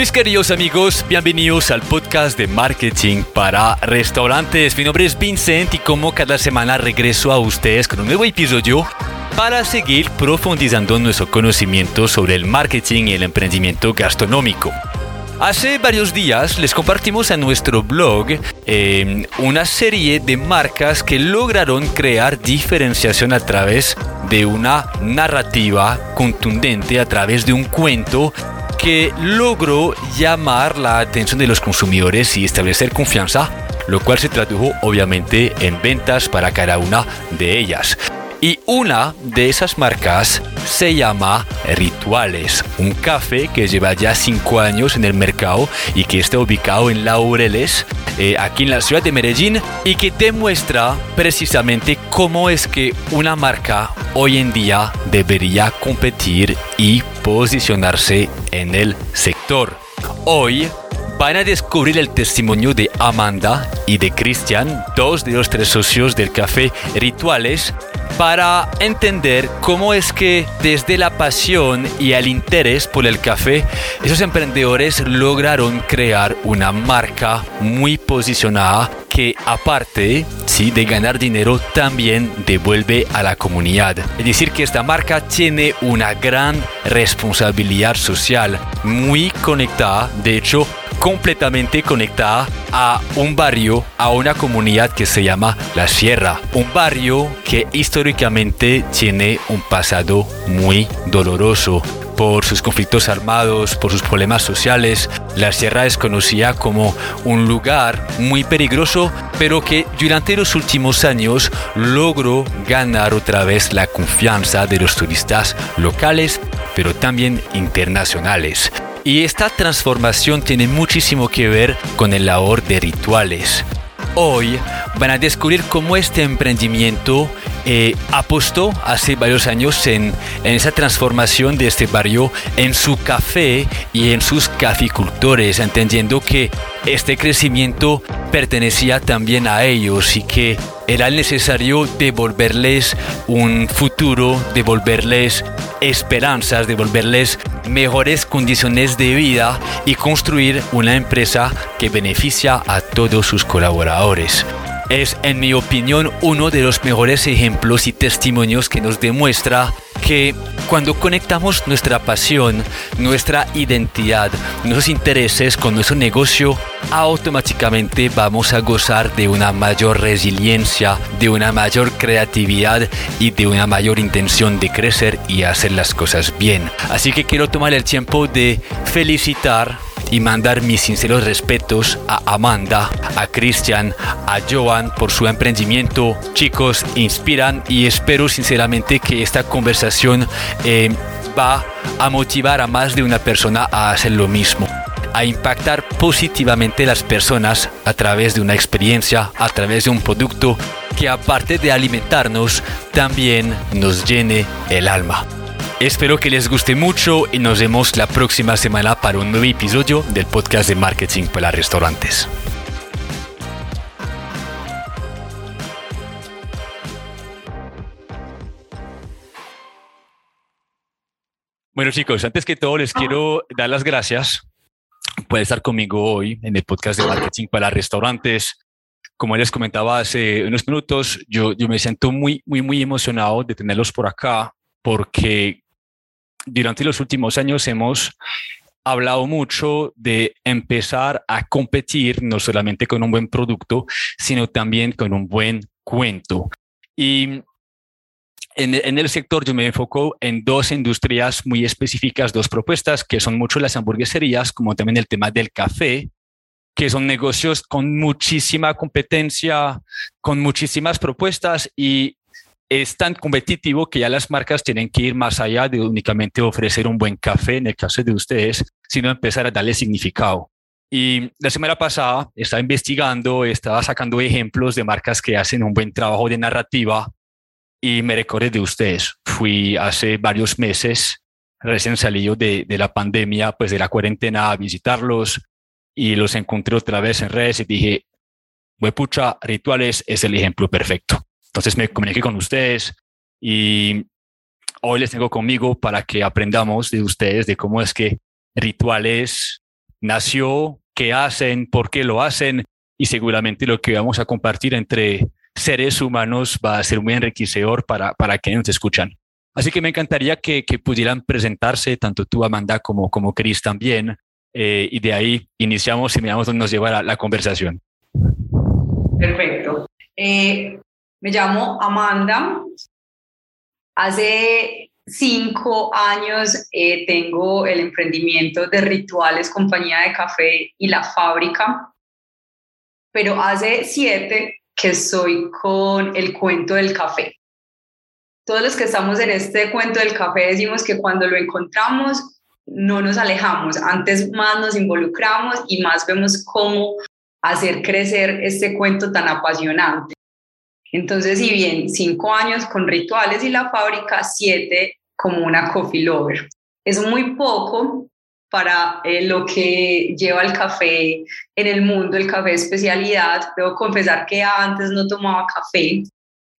Mis queridos amigos, bienvenidos al podcast de marketing para restaurantes. Mi nombre es Vincent y como cada semana regreso a ustedes con un nuevo episodio para seguir profundizando nuestro conocimiento sobre el marketing y el emprendimiento gastronómico. Hace varios días les compartimos en nuestro blog eh, una serie de marcas que lograron crear diferenciación a través de una narrativa contundente, a través de un cuento que logró llamar la atención de los consumidores y establecer confianza, lo cual se tradujo obviamente en ventas para cada una de ellas. Y una de esas marcas se llama Rituales, un café que lleva ya cinco años en el mercado y que está ubicado en Laureles, eh, aquí en la ciudad de Medellín, y que demuestra precisamente cómo es que una marca hoy en día debería competir y posicionarse en el sector. Hoy van a descubrir el testimonio de Amanda y de Cristian, dos de los tres socios del café Rituales, para entender cómo es que desde la pasión y el interés por el café, esos emprendedores lograron crear una marca muy posicionada que aparte sí, de ganar dinero también devuelve a la comunidad. Es decir, que esta marca tiene una gran responsabilidad social, muy conectada, de hecho, completamente conectada a un barrio, a una comunidad que se llama La Sierra. Un barrio que históricamente tiene un pasado muy doloroso por sus conflictos armados, por sus problemas sociales. La sierra es conocida como un lugar muy peligroso, pero que durante los últimos años logró ganar otra vez la confianza de los turistas locales, pero también internacionales. Y esta transformación tiene muchísimo que ver con el labor de rituales. Hoy van a descubrir cómo este emprendimiento eh, apostó hace varios años en, en, esa transformación de este barrio en su café y en sus caficultores, entendiendo que este crecimiento pertenecía también a ellos y que era necesario devolverles un futuro, devolverles esperanzas, devolverles mejores condiciones de vida y construir una empresa que beneficia a todos sus colaboradores. Es, en mi opinión, uno de los mejores ejemplos y testimonios que nos demuestra que cuando conectamos nuestra pasión, nuestra identidad, nuestros intereses con nuestro negocio, automáticamente vamos a gozar de una mayor resiliencia, de una mayor creatividad y de una mayor intención de crecer y hacer las cosas bien. Así que quiero tomar el tiempo de felicitar y mandar mis sinceros respetos a Amanda, a Christian, a Joan por su emprendimiento. Chicos, inspiran y espero sinceramente que esta conversación eh, va a motivar a más de una persona a hacer lo mismo a impactar positivamente las personas a través de una experiencia, a través de un producto que aparte de alimentarnos, también nos llene el alma. Espero que les guste mucho y nos vemos la próxima semana para un nuevo episodio del podcast de marketing para restaurantes. Bueno chicos, antes que todo les quiero dar las gracias por estar conmigo hoy en el podcast de marketing para restaurantes. Como les comentaba hace unos minutos, yo, yo me siento muy, muy, muy emocionado de tenerlos por acá porque durante los últimos años hemos hablado mucho de empezar a competir no solamente con un buen producto, sino también con un buen cuento. Y en, el sector yo me enfoco en dos industrias muy específicas, dos propuestas, que son mucho las hamburgueserías, como también el tema del café, que son negocios con muchísima competencia, con muchísimas propuestas y es tan competitivo que ya las marcas tienen que ir más allá de únicamente ofrecer un buen café, en el caso de ustedes, sino empezar a darle significado. Y la semana pasada estaba investigando, estaba sacando ejemplos de marcas que hacen un buen trabajo de narrativa y me recordé de ustedes. Fui hace varios meses, recién salido de, la pandemia, pues de la cuarentena, a visitarlos y los encontré otra vez en redes y dije, pucha, Rituales es el ejemplo perfecto. Entonces me comuniqué con ustedes y hoy les tengo conmigo para que aprendamos de ustedes de cómo es que Rituales nació, qué hacen, por qué lo hacen y seguramente lo que vamos a compartir entre seres humanos va a ser muy enriquecedor para, para quienes nos escuchan. Así que me encantaría que, que pudieran presentarse, tanto tú, Amanda, como, como Chris también, eh, y de ahí iniciamos y miramos dónde nos lleva la, la conversación. Perfecto. Eh, me llamo Amanda. Hace cinco años eh, tengo el emprendimiento de Rituales Compañía de Café y La Fábrica, pero hace siete que estoy con el cuento del café. Todos los que estamos en este cuento del café decimos que cuando lo encontramos no nos alejamos, antes más nos involucramos y más vemos cómo hacer crecer este cuento tan apasionante. Entonces, si bien cinco años con rituales y la fábrica, siete como una coffee lover. Es muy poco para eh, lo que lleva el café en el mundo, el café especialidad. Debo confesar que antes no tomaba café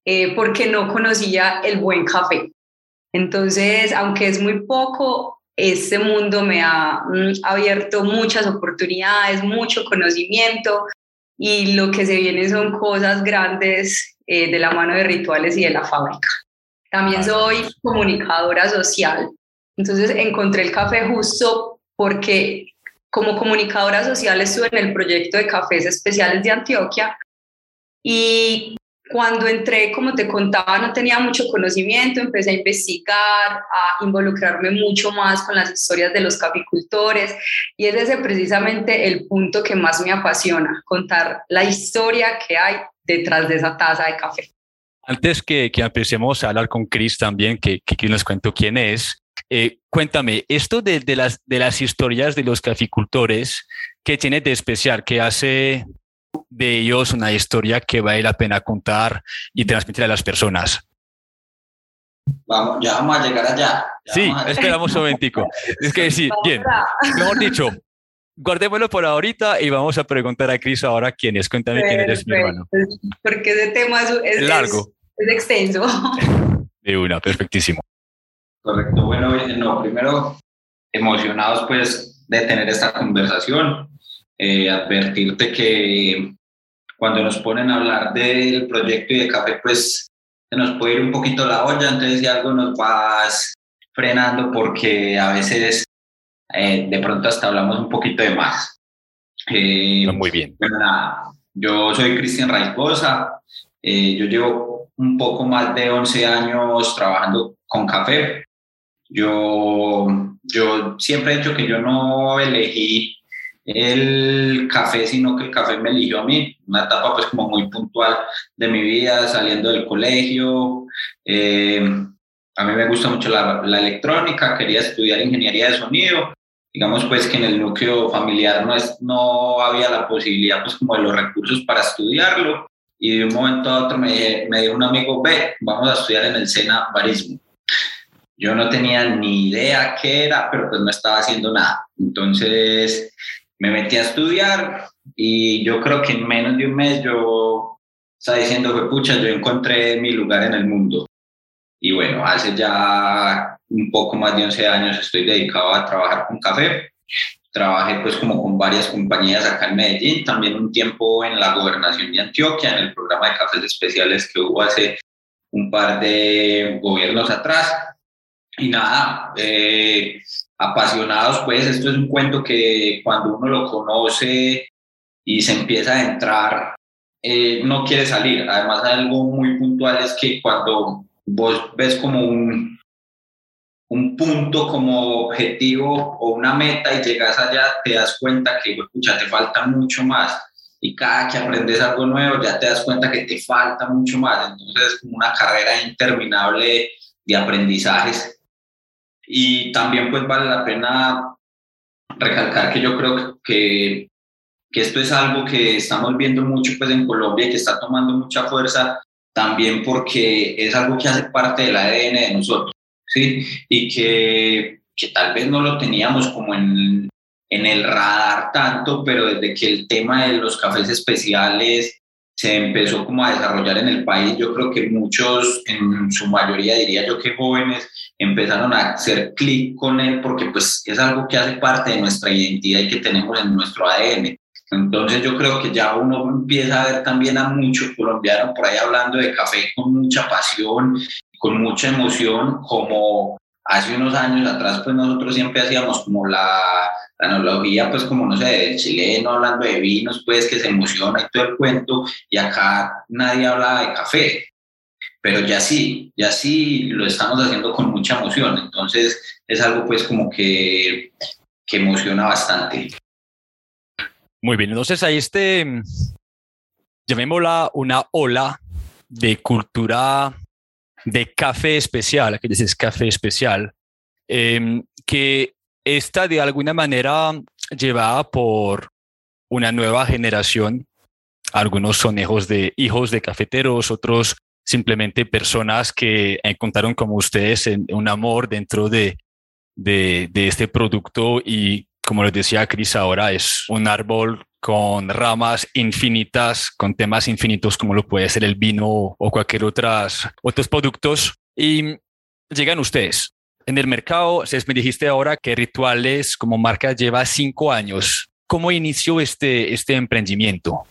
eh, porque no conocía el buen café. Entonces, aunque es muy poco, este mundo me ha mm, abierto muchas oportunidades, mucho conocimiento y lo que se viene son cosas grandes eh, de la mano de rituales y de la fábrica. También soy comunicadora social. Entonces encontré el café justo porque como comunicadora social estuve en el proyecto de cafés especiales de Antioquia y cuando entré, como te contaba, no tenía mucho conocimiento, empecé a investigar, a involucrarme mucho más con las historias de los caficultores y es ese precisamente el punto que más me apasiona, contar la historia que hay detrás de esa taza de café. Antes que, que empecemos a hablar con Chris también, que, que, nos cuento quién es, eh, cuéntame, esto de, de, las, de las historias de los caficultores, ¿qué tiene de especial? ¿Qué hace de ellos una historia que vale la pena contar y transmitir a las personas. Vamos, ya vamos a llegar allá. sí, esperamos un momentico. Es que sí, bien, mejor dicho, guardémoslo por ahorita y vamos a preguntar a Cris ahora quién es. Cuéntame quién eres, mi hermano. Porque ese tema es, largo. Es, extenso. De una, perfectísimo. Correcto. Bueno, no, primero, emocionados pues de tener esta conversación. Eh, advertirte que cuando nos ponen a hablar del proyecto y de café, pues se nos puede ir un poquito la olla, entonces si algo nos vas frenando porque a veces eh, de pronto hasta hablamos un poquito de más. Eh, Muy bien. Bueno, nada, yo soy Cristian Raicosa, yo llevo un poco más de 11 años trabajando con café. Yo, yo siempre he dicho que yo no elegí el café, sino que el café me eligió a mí, una etapa pues como muy puntual de mi vida, saliendo del colegio. Eh, a mí me gusta mucho la, la, electrónica, quería estudiar ingeniería de sonido. Digamos pues que en el núcleo familiar no, es, no había la posibilidad pues como de los recursos para estudiarlo. Y de un momento a otro me, me dio un amigo, ve, vamos a estudiar en el SENA barismo. Yo no tenía ni idea qué era, pero pues no estaba haciendo nada. Entonces me metí a estudiar y yo creo que en menos de un mes yo estaba diciendo que pucha, yo encontré mi lugar en el mundo. Y bueno, hace ya un poco más de 11 años estoy dedicado a trabajar con café. Trabajé pues como con varias compañías acá en Medellín, también un tiempo en la gobernación de Antioquia, en el programa de cafés especiales que hubo hace un par de gobiernos atrás. Y nada, eh, apasionados, pues esto es un cuento que cuando uno lo conoce y se empieza a entrar, eh, no quiere salir. Además, algo muy puntual es que cuando vos ves como un, un punto como objetivo o una meta y llegas allá, te das cuenta que, escucha, te falta mucho más. Y cada que aprendes algo nuevo, ya te das cuenta que te falta mucho más. Entonces, es como una carrera interminable de aprendizajes y también pues vale la pena recalcar que yo creo que, que esto es algo que estamos viendo mucho pues en Colombia y que está tomando mucha fuerza también porque es algo que hace parte del ADN de nosotros, ¿sí? Y que, que tal vez no lo teníamos como en, en el radar tanto, pero desde que el tema de los cafés especiales se empezó como a desarrollar en el país. Yo creo que muchos, en su mayoría diría yo que jóvenes, empezaron a hacer clic con él porque pues es algo que hace parte de nuestra identidad y que tenemos en nuestro ADN. Entonces yo creo que ya uno empieza a ver también a muchos colombianos por ahí hablando de café con mucha pasión, con mucha emoción, como hace unos años atrás pues nosotros siempre hacíamos como la, analogía pues como no sé, del chileno hablando de vinos pues que se emociona y todo el cuento y acá nadie habla de café, pero ya sí, ya sí lo estamos haciendo con mucha emoción, entonces es algo pues como que, que emociona bastante. Muy bien, entonces ahí este, llamémosla una ola de cultura de café especial, que dices café especial, em, que está de alguna manera llevada por una nueva generación. Algunos son hijos de, hijos de cafeteros, otros simplemente personas que encontraron como ustedes un amor dentro de, de, de este producto y como les decía Cris, ahora es un árbol con ramas infinitas, con temas infinitos como lo puede ser el vino o cualquier otras, otros productos. Y llegan ustedes. En el mercado, me dijiste ahora que Rituales como marca lleva cinco años. ¿Cómo inició este, este emprendimiento?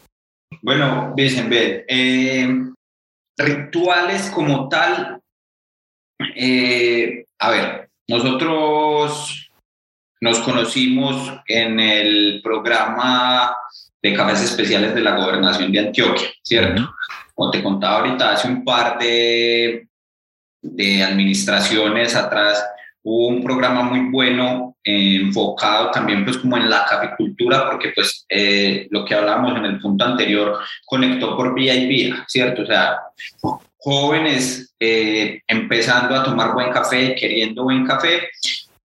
Bueno, dicen, eh, Rituales como tal, eh, a ver, nosotros nos conocimos en el programa de cafés especiales de la gobernación de Antioquia, ¿cierto? Como te contaba ahorita, hace un par de, de administraciones atrás hubo un programa muy bueno eh, enfocado también pues como en la caficultura porque pues eh, lo que hablábamos en el punto anterior conectó por vía y vía, ¿cierto? O sea, jóvenes eh, empezando a tomar buen café, queriendo buen café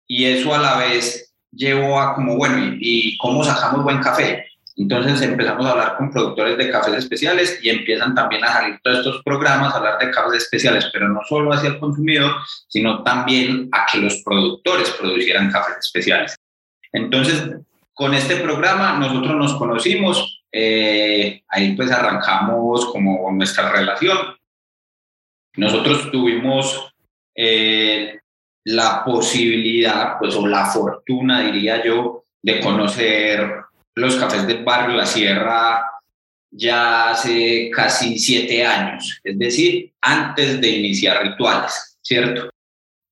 y eso a la vez llevó a como, bueno, ¿y, cómo sacamos buen café? Entonces empezamos a hablar con productores de cafés especiales y empiezan también a salir todos estos programas a hablar de cafés especiales, pero no solo hacia el consumidor, sino también a que los productores producieran cafés especiales. Entonces, con este programa nosotros nos conocimos, eh, ahí pues arrancamos como nuestra relación. Nosotros tuvimos eh, la posibilidad, pues, o la fortuna, diría yo, de conocer los cafés del barrio La Sierra ya hace casi siete años, es decir, antes de iniciar rituales, ¿cierto?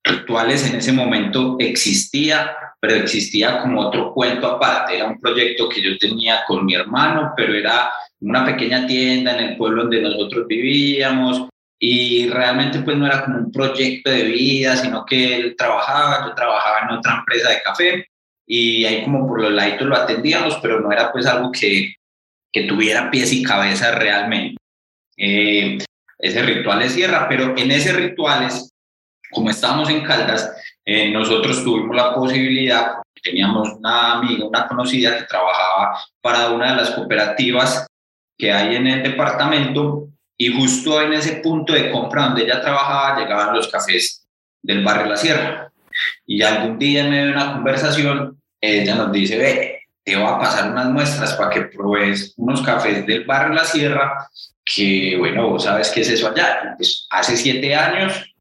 Rituales en ese momento existía, pero existía como otro cuento aparte, era un proyecto que yo tenía con mi hermano, pero era una pequeña tienda en el pueblo donde nosotros vivíamos, y realmente pues no era como un proyecto de vida, sino que él trabajaba, yo trabajaba en otra empresa de café y ahí como por los laditos lo atendíamos, pero no era pues algo que, que tuviera pies y cabeza realmente. Eh, ese ritual es cierra, pero en ese rituales, como estábamos en Caldas, eh, nosotros tuvimos la posibilidad, teníamos una amiga, una conocida que trabajaba para una de las cooperativas que hay en el departamento y justo en ese punto de compra donde ella trabajaba llegaban los cafés del barrio La Sierra. Y algún día en medio de una conversación, ella nos dice, ve, te voy a pasar unas muestras para que pruebes unos cafés del barrio La Sierra, que bueno, vos sabes qué es eso allá. Pues hace siete años,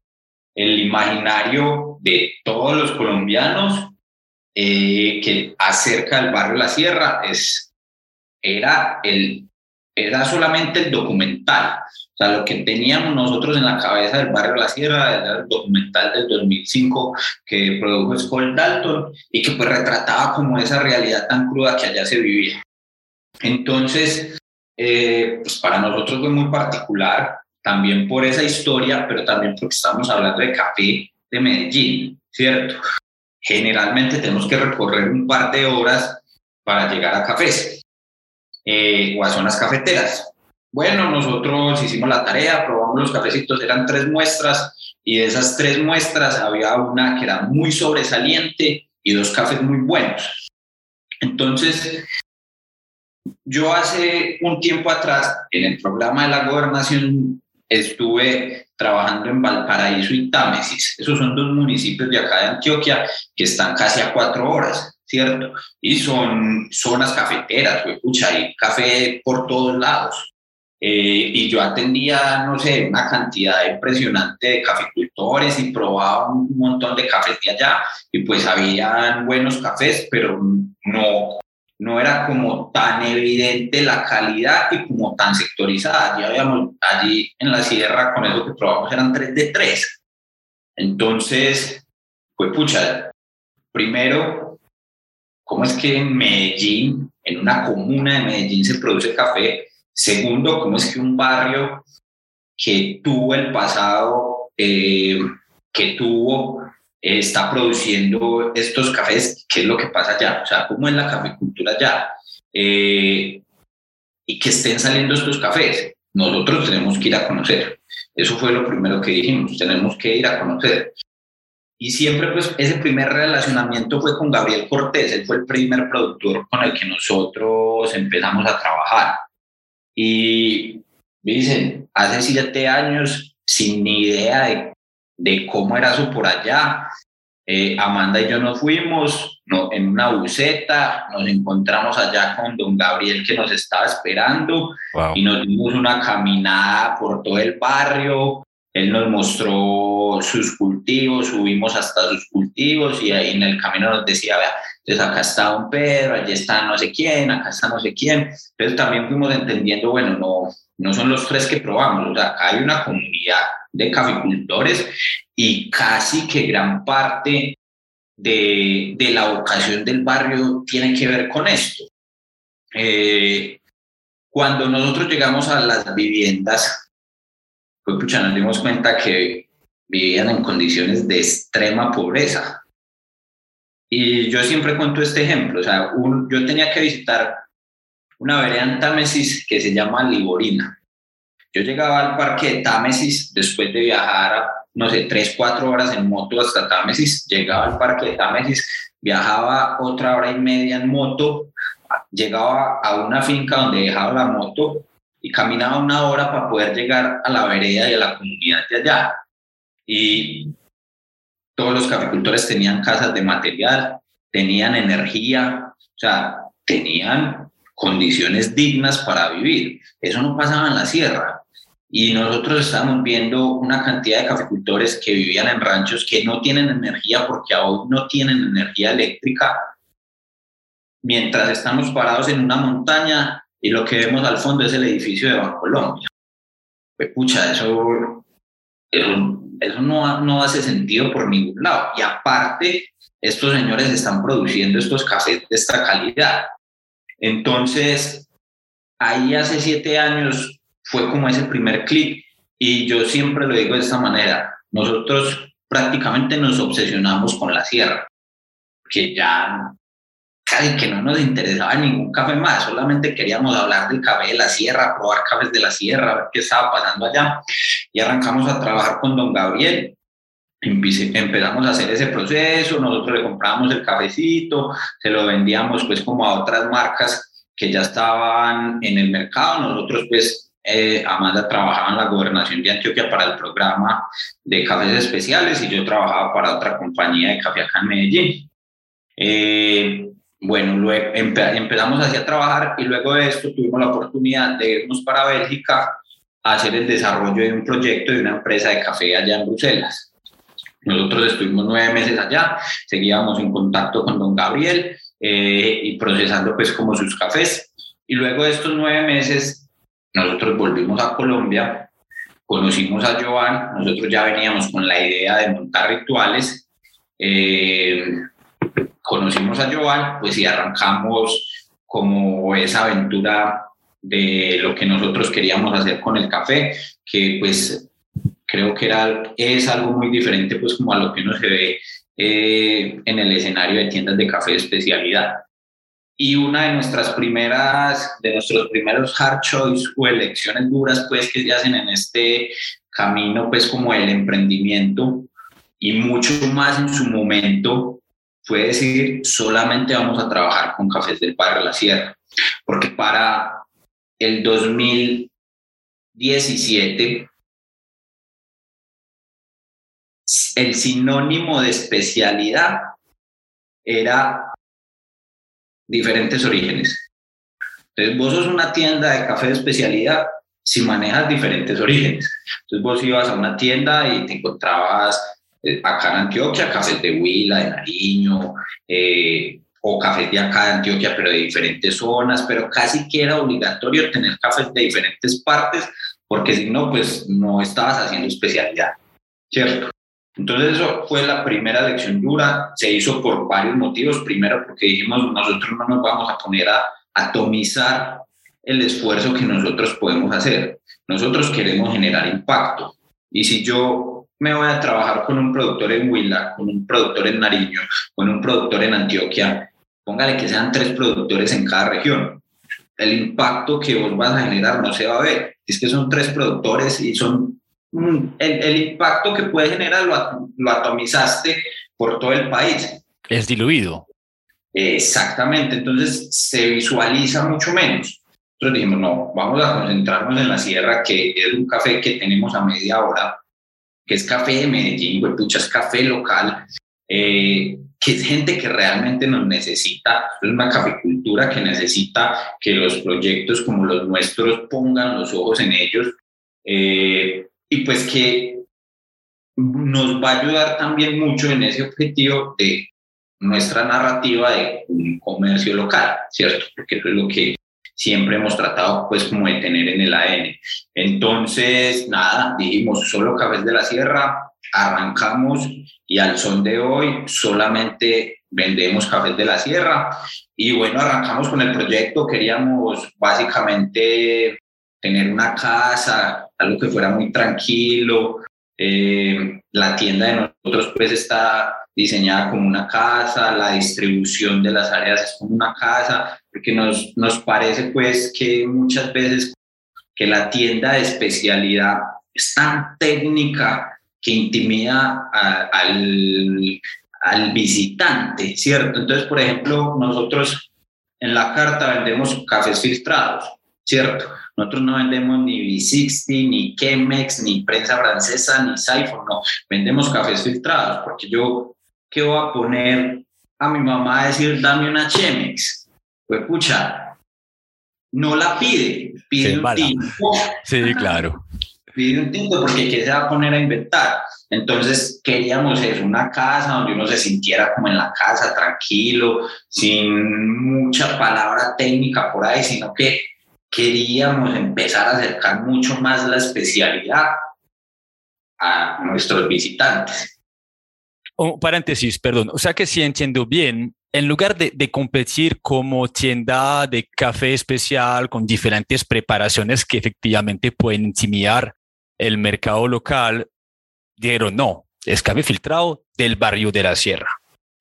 el imaginario de todos los colombianos eh, que acerca del barrio La Sierra es, era el era solamente el documental. O sea, lo que teníamos nosotros en la cabeza del barrio La Sierra era el documental del 2005 que produjo Scott Dalton y que pues retrataba como esa realidad tan cruda que allá se vivía. Entonces, eh, pues para nosotros fue muy particular, también por esa historia, pero también porque estamos hablando de café de Medellín, ¿cierto? Generalmente tenemos que recorrer un par de horas para llegar a cafés eh, o a zonas cafeteras. Bueno, nosotros hicimos la tarea, probamos los cafecitos, eran tres muestras y de esas tres muestras había una que era muy sobresaliente y dos cafés muy buenos. Entonces, yo hace un tiempo atrás, en el programa de la gobernación, estuve trabajando en Valparaíso y Támesis. Esos son dos municipios de acá de Antioquia que están casi a cuatro horas. ¿Cierto? Y son zonas cafeteras, escucha, hay café por todos lados. Eh, y yo atendía, no sé, una cantidad impresionante de caficultores y probaba un montón de cafés de allá y pues habían buenos cafés, pero no, no era como tan evidente la calidad y como tan sectorizada. Ya habíamos allí en la sierra con eso que probamos eran 3 de 3. Entonces, pues pucha, primero, ¿cómo es que en Medellín, en una comuna de Medellín se produce café? Segundo, ¿cómo es que un barrio que tuvo el pasado, eh, que tuvo, está produciendo estos cafés? ¿Qué es lo que pasa allá? O sea, ¿cómo es la caficultura allá? Eh, y que estén saliendo estos cafés. Nosotros tenemos que ir a conocer. Eso fue lo primero que dijimos, tenemos que ir a conocer. Y siempre, pues, ese primer relacionamiento fue con Gabriel Cortés, él fue el primer productor con el que nosotros empezamos a trabajar. Y dicen, hace siete años, sin ni idea de, de cómo era eso por allá, eh, Amanda y yo nos fuimos no, en una buceta, nos encontramos allá con don Gabriel que nos estaba esperando y nos dimos una caminada por todo el barrio. Él nos mostró sus cultivos, subimos hasta sus cultivos y ahí en el camino nos decía, vea, entonces acá está don Pedro, allí está no sé quién, acá está no sé quién. Entonces también fuimos entendiendo, bueno, no, no son los tres que probamos, o sea, acá hay una comunidad de caficultores y casi que gran parte de, de la vocación del barrio tiene que ver con esto. Eh, cuando nosotros llegamos a las viviendas, pues pucha, nos dimos cuenta que vivían en condiciones de extrema pobreza. Y yo siempre cuento este ejemplo, o sea, yo tenía que visitar una vereda en Támesis que se llama Liborina. Yo llegaba al parque de Támesis después de viajar, no sé, tres, cuatro horas en moto hasta Támesis, llegaba al parque de Támesis, viajaba otra hora y media en moto, llegaba a una finca donde dejaba la moto y caminaba una hora para poder llegar a la vereda y a la comunidad de allá. Y todos los caficultores tenían casas de material, tenían energía, o sea, tenían condiciones dignas para vivir. Eso no pasaba en la sierra. Y nosotros estábamos viendo una cantidad de caficultores que vivían en ranchos que no tienen energía porque aún no tienen energía eléctrica, mientras estamos parados en una montaña y lo que vemos al fondo es el edificio de Bancolombia. Pues pucha, eso, eso, eso no, no hace sentido por ningún lado. Y aparte, estos señores están produciendo estos cafés de esta calidad. Entonces, ahí hace siete años fue como ese primer clic y yo siempre lo digo de esta manera, nosotros prácticamente nos obsesionamos con la sierra, que ya casi que no nos interesaba ningún café más, solamente queríamos hablar del café de la sierra, probar cafés de la sierra, ver qué estaba pasando allá y arrancamos a trabajar con don Gabriel. Empezamos a hacer ese proceso, nosotros le comprábamos el cafecito, se lo vendíamos pues como a otras marcas que ya estaban en el mercado, nosotros pues eh, Amanda trabajaba en la gobernación de Antioquia para el programa de cafés especiales y yo trabajaba para otra compañía de café acá en Medellín. Eh, bueno, luego empezamos así a trabajar y luego de esto tuvimos la oportunidad de irnos para Bélgica a hacer el desarrollo de un proyecto de una empresa de café allá en Bruselas. Nosotros estuvimos nueve meses allá, seguíamos en contacto con don Gabriel eh, y procesando pues como sus cafés. Y luego de estos nueve meses nosotros volvimos a Colombia, conocimos a Joan, nosotros ya veníamos con la idea de montar rituales, eh, conocimos a Joan, pues y arrancamos como esa aventura de lo que nosotros queríamos hacer con el café, que pues creo que era, es algo muy diferente pues como a lo que uno se ve eh, en el escenario de tiendas de café de especialidad. Y una de nuestras primeras, de nuestros primeros hard choice o elecciones duras, pues, que se hacen en este camino, pues, como el emprendimiento y mucho más en su momento, fue decir, solamente vamos a trabajar con cafés del barrio La Sierra. Porque para el 2017, el sinónimo de especialidad era diferentes orígenes. Entonces, vos sos una tienda de café de especialidad si manejas diferentes orígenes. Entonces vos ibas a una tienda y te encontrabas acá en Antioquia cafés de Huila, de Nariño, eh, o cafés de acá de Antioquia, pero de diferentes zonas, pero casi que era obligatorio tener cafés de diferentes partes, porque si no, pues no estabas haciendo especialidad, ¿cierto? Entonces eso fue la primera lección dura, se hizo por varios motivos. Primero porque dijimos, nosotros no nos vamos a poner a atomizar el esfuerzo que nosotros podemos hacer. Nosotros queremos generar impacto. Y si yo me voy a trabajar con un productor en Huila, con un productor en Nariño, con un productor en Antioquia, póngale que sean tres productores en cada región. El impacto que vos vas a generar no se va a ver. Es que son tres productores y son el, impacto que puede generar lo, lo, atomizaste por todo el país. Es diluido. Exactamente, entonces se visualiza mucho menos. Entonces dijimos, no, vamos a concentrarnos en la sierra, que es un café que tenemos a media hora, que es café de Medellín, pucha, es café local, eh, que es gente que realmente nos necesita, es una caficultura que necesita que los proyectos como los nuestros pongan los ojos en ellos. Eh, y pues que nos va a ayudar también mucho en ese objetivo de nuestra narrativa de un comercio local, ¿cierto? Porque eso es lo que siempre hemos tratado pues como de tener en el ADN. Entonces, nada, dijimos solo Cafés de la Sierra, arrancamos y al son de hoy solamente vendemos Cafés de la Sierra y bueno, arrancamos con el proyecto, queríamos básicamente tener una casa, algo que fuera muy tranquilo. Eh, la tienda de nosotros pues está diseñada como una casa, la distribución de las áreas es como una casa, porque nos, nos parece pues que muchas veces que la tienda de especialidad es tan técnica que intimida al, al visitante, ¿cierto? Entonces, por ejemplo, nosotros en la carta vendemos cafés filtrados, ¿cierto? Nosotros no vendemos ni V60, ni Chemex, ni prensa francesa, ni Siphon, no. Vendemos cafés filtrados, porque yo, ¿qué voy a poner a mi mamá a decir, dame una Chemex? Pues, pucha, no la pide, pide un tinto. Sí, claro. Pide un tinto porque ¿qué se va a poner a inventar? Entonces queríamos eso, una casa donde uno se sintiera como en la casa, tranquilo, sin mucha palabra técnica por ahí, sino que queríamos empezar a acercar mucho más la especialidad a nuestros visitantes. Un paréntesis, perdón. O sea que si entiendo bien, en lugar de, de, competir como tienda de café especial con diferentes preparaciones que efectivamente pueden intimidar el mercado local, dijeron no, es café filtrado del barrio de la Sierra,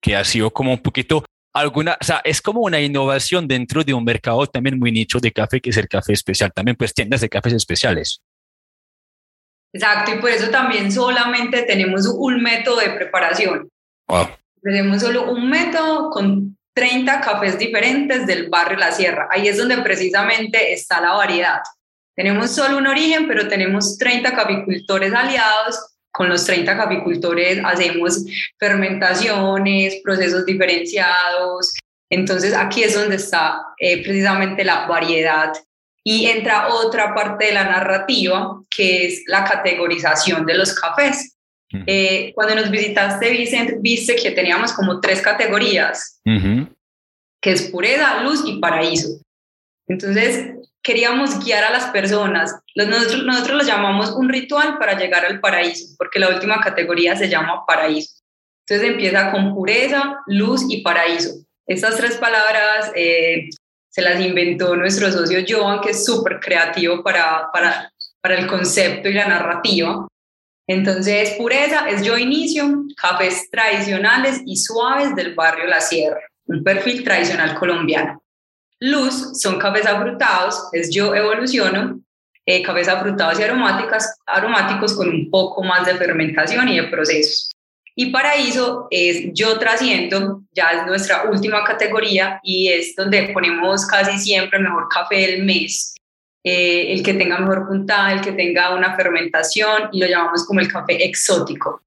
que ha sido como un poquito alguna, o sea, es como una innovación dentro de un mercado también muy nicho de café, que es el café especial, también pues tiendas de cafés especiales. Exacto, y por eso también solamente tenemos un método de preparación. Tenemos solo un método con 30 cafés diferentes del barrio La Sierra. Ahí es donde precisamente está la variedad. Tenemos solo un origen, pero tenemos 30 caficultores aliados con los 30 capicultores hacemos fermentaciones, procesos diferenciados. Entonces aquí es donde está eh, precisamente la variedad. Y entra otra parte de la narrativa, que es la categorización de los cafés. Eh, cuando nos visitaste, Vicente, viste que teníamos como tres categorías, que es pureza, luz y paraíso. Entonces, queríamos guiar a las personas. Nosotros, nosotros lo llamamos un ritual para llegar al paraíso, porque la última categoría se llama paraíso. Entonces empieza con pureza, luz y paraíso. Estas tres palabras eh, se las inventó nuestro socio Joan, que es súper creativo para, para, para el concepto y la narrativa. Entonces, pureza es yo inicio, cafés tradicionales y suaves del barrio La Sierra, un perfil tradicional colombiano. Luz son cafés afrutados, es yo evoluciono, eh, cafés afrutados y aromáticas, aromáticos con un poco más de fermentación y de procesos. Y paraíso es yo trasciendo, ya es nuestra última categoría y es donde ponemos casi siempre el mejor café del mes, eh, el que tenga mejor puntada, el que tenga una fermentación y lo llamamos como el café exótico.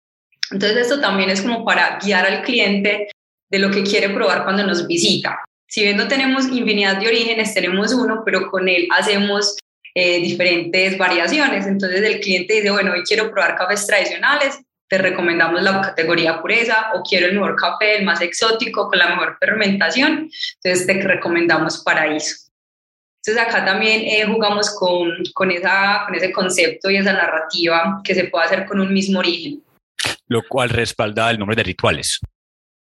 Entonces esto también es como para guiar al cliente de lo que quiere probar cuando nos visita. Si bien no tenemos infinidad de orígenes, tenemos uno, pero con él hacemos eh, diferentes variaciones. Entonces el cliente dice, bueno, hoy quiero probar cafés tradicionales, te recomendamos la categoría pureza o quiero el mejor café, el más exótico, con la mejor fermentación, entonces te recomendamos paraíso. Entonces acá también eh, jugamos con, con, esa, con ese concepto y esa narrativa que se puede hacer con un mismo origen. Lo cual respalda el nombre de rituales.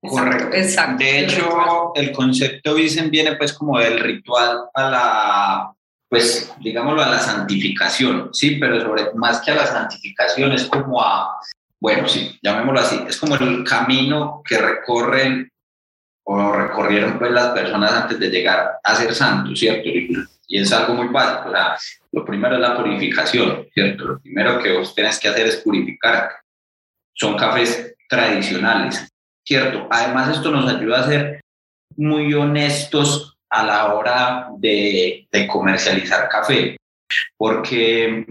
Correcto. Exacto. De hecho, el concepto dicen viene pues como del ritual a la, pues digámoslo, a la santificación, sí, pero sobre más que a la santificación es como a, bueno, sí, llamémoslo así, es como el camino que recorren o recorrieron pues las personas antes de llegar a ser santos, ¿cierto? Y es algo muy básico, o sea, lo primero es la purificación, ¿cierto? Lo primero que vos tenés que hacer es purificar. Son cafés tradicionales, ¿cierto? Además, esto nos ayuda a ser muy honestos a la hora de, comercializar café, porque,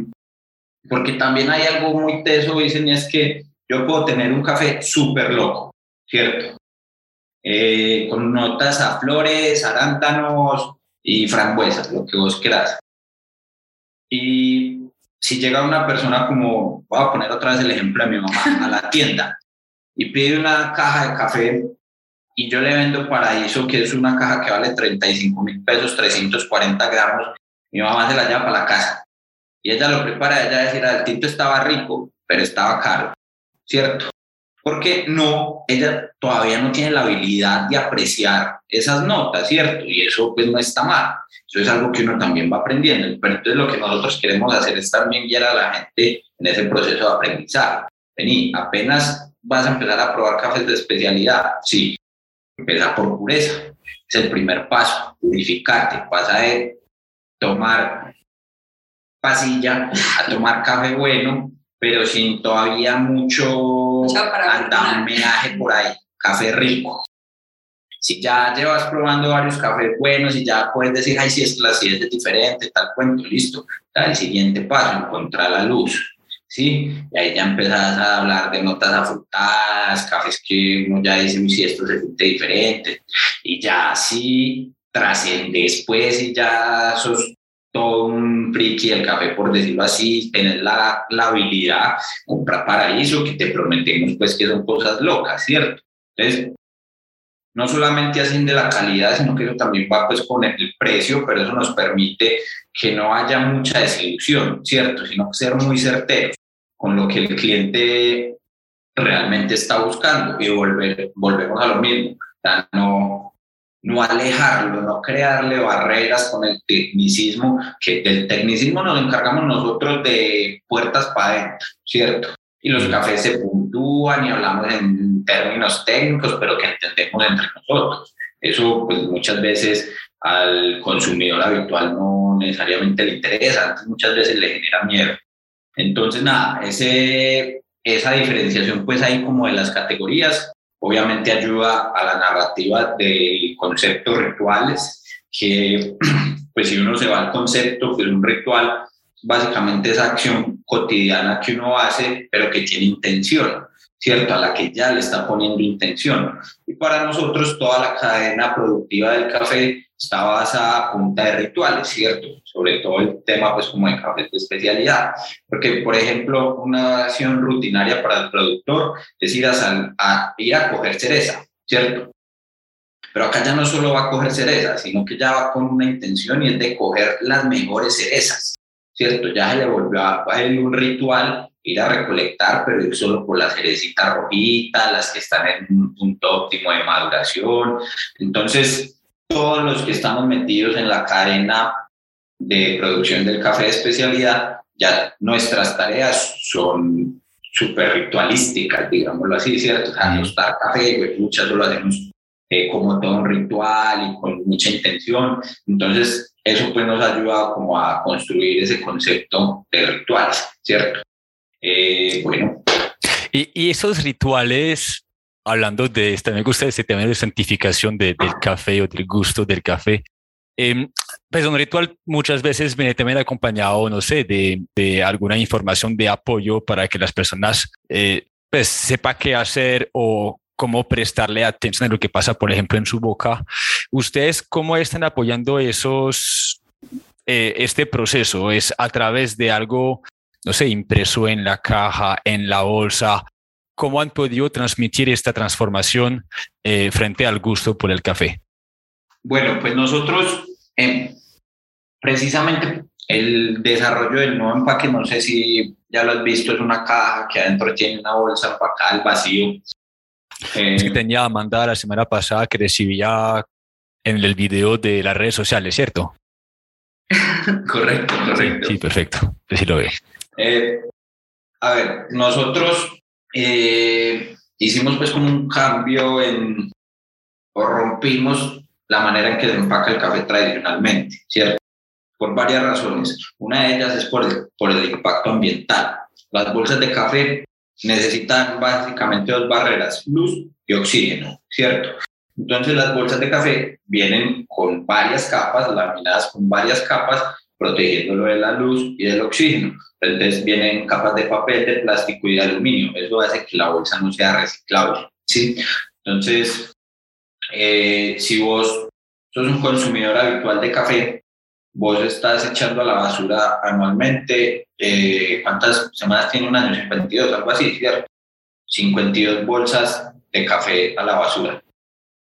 porque también hay algo muy teso, dicen, y es que yo puedo tener un café súper loco, ¿cierto? Eh, con notas a flores, arándanos y frambuesas, lo que vos quieras. Y si llega una persona como, voy a poner otra vez el ejemplo de mi mamá, a la tienda y pide una caja de café y yo le vendo Paraíso, que es una caja que vale 35 mil pesos, 340 gramos, mi mamá se la lleva para la casa. Y ella lo prepara, ella decir, el tinto estaba rico, pero estaba caro, ¿cierto? Porque no, ella todavía no tiene la habilidad de apreciar esas notas, ¿cierto? Y eso pues no está mal. Eso es algo que uno también va aprendiendo. Pero entonces lo que nosotros queremos hacer es también guiar a la gente en ese proceso de aprendizaje. Vení, apenas vas a empezar a probar cafés de especialidad. Sí, empieza por pureza. Es el primer paso, purificarte. Pasa de tomar pasilla a tomar café bueno, pero sin todavía mucho andamiaje por ahí. Café rico. Si ya llevas probando varios cafés buenos y ya puedes decir, ay, si es la si es diferente, tal cuento, listo. el siguiente paso, encontrar la luz ¿sí? Y ahí ya empezás a hablar de notas afrutadas, cafés que uno ya dice, si esto se siente diferente, y ya así trascendes pues y ya sos todo un friki del café, por decirlo así, tener la, la habilidad, comprar paraíso, que te prometemos pues que son cosas locas, ¿cierto? Entonces, no solamente hacen de la calidad, sino que eso también va pues con el precio, pero eso nos permite que no haya mucha desilusión, ¿cierto? Sino ser muy certeros con lo que el cliente realmente está buscando y volver, volvemos a lo mismo, no, no alejarlo, no crearle barreras con el tecnicismo, que del tecnicismo nos encargamos nosotros de puertas para adentro, ¿cierto? Y los cafés se puntúan y hablamos en términos técnicos, pero que entendemos entre nosotros. Eso pues muchas veces al consumidor habitual no necesariamente le interesa, muchas veces le genera miedo. Entonces, nada, ese, esa diferenciación pues ahí como de las categorías, obviamente ayuda a la narrativa del concepto rituales, que pues si uno se va al concepto, pues un ritual básicamente es acción cotidiana que uno hace, pero que tiene intención, ¿cierto? A la que ya le está poniendo intención. Y para nosotros toda la cadena productiva del café está basada a punta de rituales, ¿cierto? Sobre todo el tema, pues, como de cafés de especialidad. Porque, por ejemplo, una acción rutinaria para el productor es ir a, ir a coger cereza, ¿cierto? Pero acá ya no solo va a coger cereza, sino que ya va con una intención y es de coger las mejores cerezas, ¿cierto? Ya se le volvió a, a un ritual ir a recolectar, pero ir solo por las cerecitas rojitas, las que están en un punto óptimo de maduración. Entonces, todos los que estamos metidos en la cadena de producción del café de especialidad, ya nuestras tareas son súper ritualísticas, digámoslo así, ¿cierto? O sea, nos da café, pues, muchas lo hacemos eh, como todo un ritual y con mucha intención. Entonces, eso pues nos ha ayudado como a construir ese concepto de rituales, ¿cierto? Eh, bueno. Y, y esos rituales hablando de esto, me gusta ese tema de santificación del café o del gusto del café. Eh, pues un ritual muchas veces viene también acompañado, no sé, de, de alguna información de apoyo para que las personas eh, pues sepa qué hacer o cómo prestarle atención a lo que pasa, por ejemplo, en su boca. ¿Ustedes cómo están apoyando esos, eh, este proceso? ¿Es a través de algo, no sé, impreso en la caja, en la bolsa? ¿Cómo han podido transmitir esta transformación eh, frente al gusto por el café? Bueno, pues nosotros, eh, precisamente el desarrollo del nuevo empaque, no sé si ya lo has visto, es una caja que adentro tiene una bolsa para acá, el vacío. Eh, es que tenía mandada la semana pasada que recibía en el video de las redes sociales, ¿cierto? correcto, correcto. Sí, perfecto. Sí lo ve. Eh, a ver, nosotros eh, hicimos pues como un cambio en, o rompimos la manera en que se empaca el café tradicionalmente, ¿cierto? Por varias razones. Una de ellas es por el, por el impacto ambiental. Las bolsas de café necesitan básicamente dos barreras, luz y oxígeno, ¿cierto? Entonces las bolsas de café vienen con varias capas, laminadas con varias capas, protegiéndolo de la luz y del oxígeno. Entonces vienen capas de papel, de plástico y de aluminio. Eso hace que la bolsa no sea reciclable, ¿sí? Entonces, eh, si vos sos un consumidor habitual de café, vos estás echando a la basura anualmente, eh, ¿cuántas semanas tiene un año? 52, algo así, ¿cierto? 52 bolsas de café a la basura.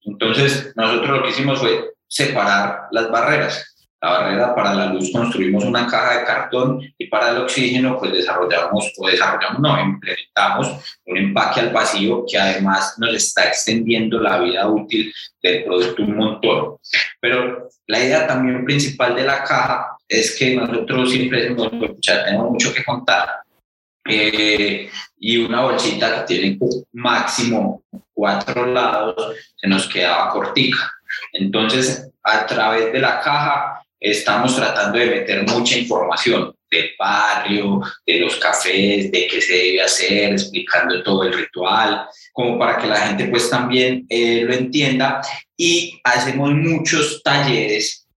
Entonces, nosotros lo que hicimos fue separar las barreras. La barrera para la luz construimos una caja de cartón y para el oxígeno pues desarrollamos o desarrollamos, no, implementamos un empaque al vacío que además nos está extendiendo la vida útil del producto un montón. Pero la idea también principal de la caja es que nosotros siempre tenemos mucho que contar, eh, y una bolsita que tiene máximo cuatro lados se nos quedaba cortica. Entonces, a través de la caja estamos tratando de meter mucha información del barrio, de los cafés, de qué se debe hacer, explicando todo el ritual, como para que la gente pues también eh, lo entienda. Y hacemos muchos talleres.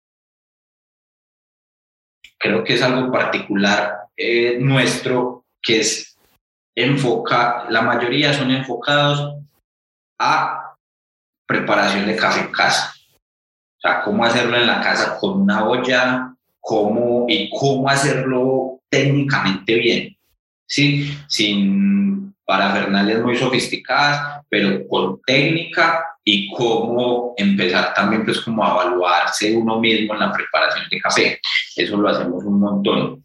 Creo que es algo particular eh, nuestro que es enfoca, la mayoría son enfocados a preparación de café en casa. O sea, cómo hacerlo en la casa con una olla, cómo y cómo hacerlo técnicamente bien. Sí, sin parafernalias muy sofisticadas, pero con técnica y cómo empezar también pues como a evaluarse uno mismo en la preparación de café. Eso lo hacemos un montón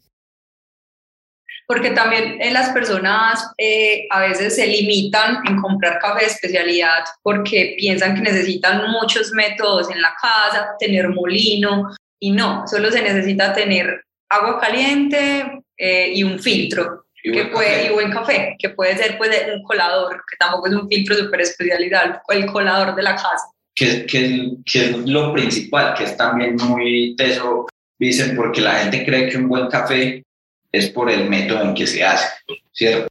porque también eh, las personas eh, a veces se limitan en comprar café de especialidad porque piensan que necesitan muchos métodos en la casa, tener molino, y no, solo se necesita tener agua caliente eh, y un filtro. Y, que buen puede, y buen café, que puede ser pues, un colador, que tampoco es un filtro súper especialidad, el colador de la casa. Que, que, que, es lo principal, que es también muy teso, dicen, porque la gente cree que un buen café es por el método en que se hace, ¿cierto?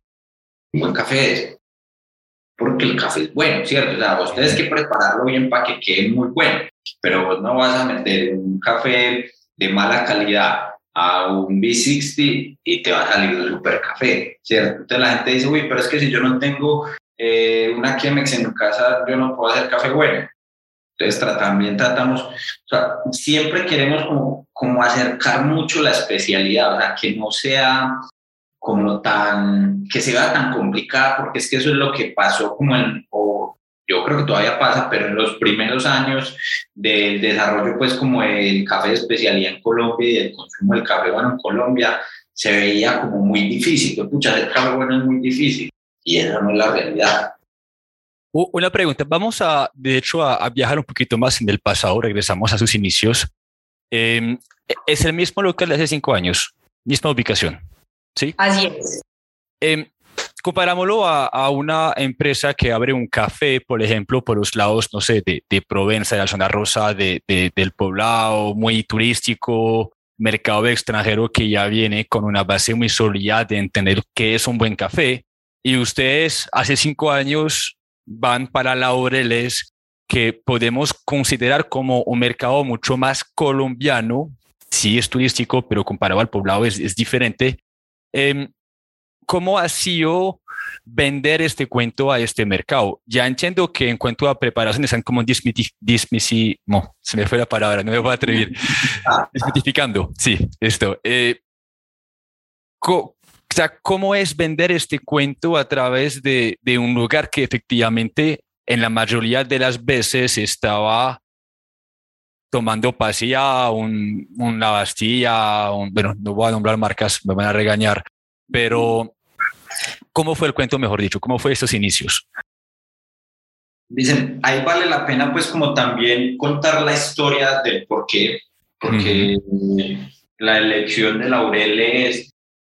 Un buen café es porque el café es bueno, ¿cierto? O sea, vos que prepararlo bien para que quede muy bueno, pero vos no vas a meter un café de mala calidad a un B60 y te va a salir un super café, ¿cierto? Entonces la gente dice, uy, pero es que si yo no tengo eh, una Chemex en casa, yo no puedo hacer café bueno. Entonces también tratamos, o sea, siempre queremos como, como acercar mucho la especialidad, o sea, que no sea como tan, que sea tan complicada, porque es que eso es lo que pasó como en, o yo creo que todavía pasa, pero en los primeros años del desarrollo, pues como el café de especialidad en Colombia y el consumo del café bueno en Colombia, se veía como muy difícil, escuchar el café bueno es muy difícil, y esa no es la realidad. Una pregunta, vamos a, de hecho, a, viajar un poquito más en el pasado, regresamos a sus inicios. Em, es el mismo local de hace cinco años, misma ubicación, ¿sí? Así es. Eh, comparámoslo a, una empresa que abre un café, por ejemplo, por los lados, no sé, de, de Provenza, de la zona rosa, de, del poblado, muy turístico, mercado extranjero que ya viene con una base muy sólida de entender qué es un buen café. Y ustedes hace cinco años van para Laureles, que podemos considerar como un mercado mucho más colombiano, sí es turístico, pero comparado al poblado es, es diferente. Em, ¿cómo ha sido vender este cuento a este mercado? Ya entiendo que en cuanto a preparación están como dismisi, no, se me fue la palabra, no me voy a atrever, desmitificando, sí, esto. Eh, o sea, ¿cómo es vender este cuento a través de, de un lugar que efectivamente en la mayoría de las veces estaba tomando pasilla, un, una Bastilla, bueno, no voy a nombrar marcas, me van a regañar, pero ¿cómo fue el cuento, mejor dicho? ¿Cómo fue estos inicios? Dicen, ahí vale la pena pues como también contar la historia del por qué, porque la elección de Laureles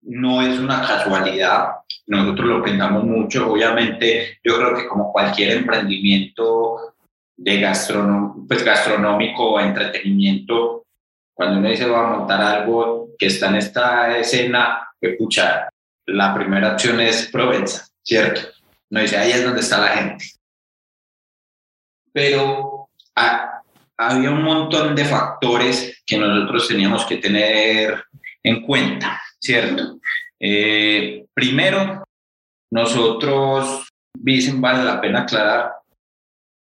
no es una casualidad, nosotros lo pensamos mucho, obviamente yo creo que como cualquier emprendimiento de gastronom pues gastronómico o entretenimiento, cuando uno dice va a montar algo que está en esta escena, que la primera opción es Provenza, ¿cierto? No dice ahí es donde está la gente. Pero había un montón de factores que nosotros teníamos que tener en cuenta, ¿cierto? Eh, primero, nosotros, dicen, vale la pena aclarar,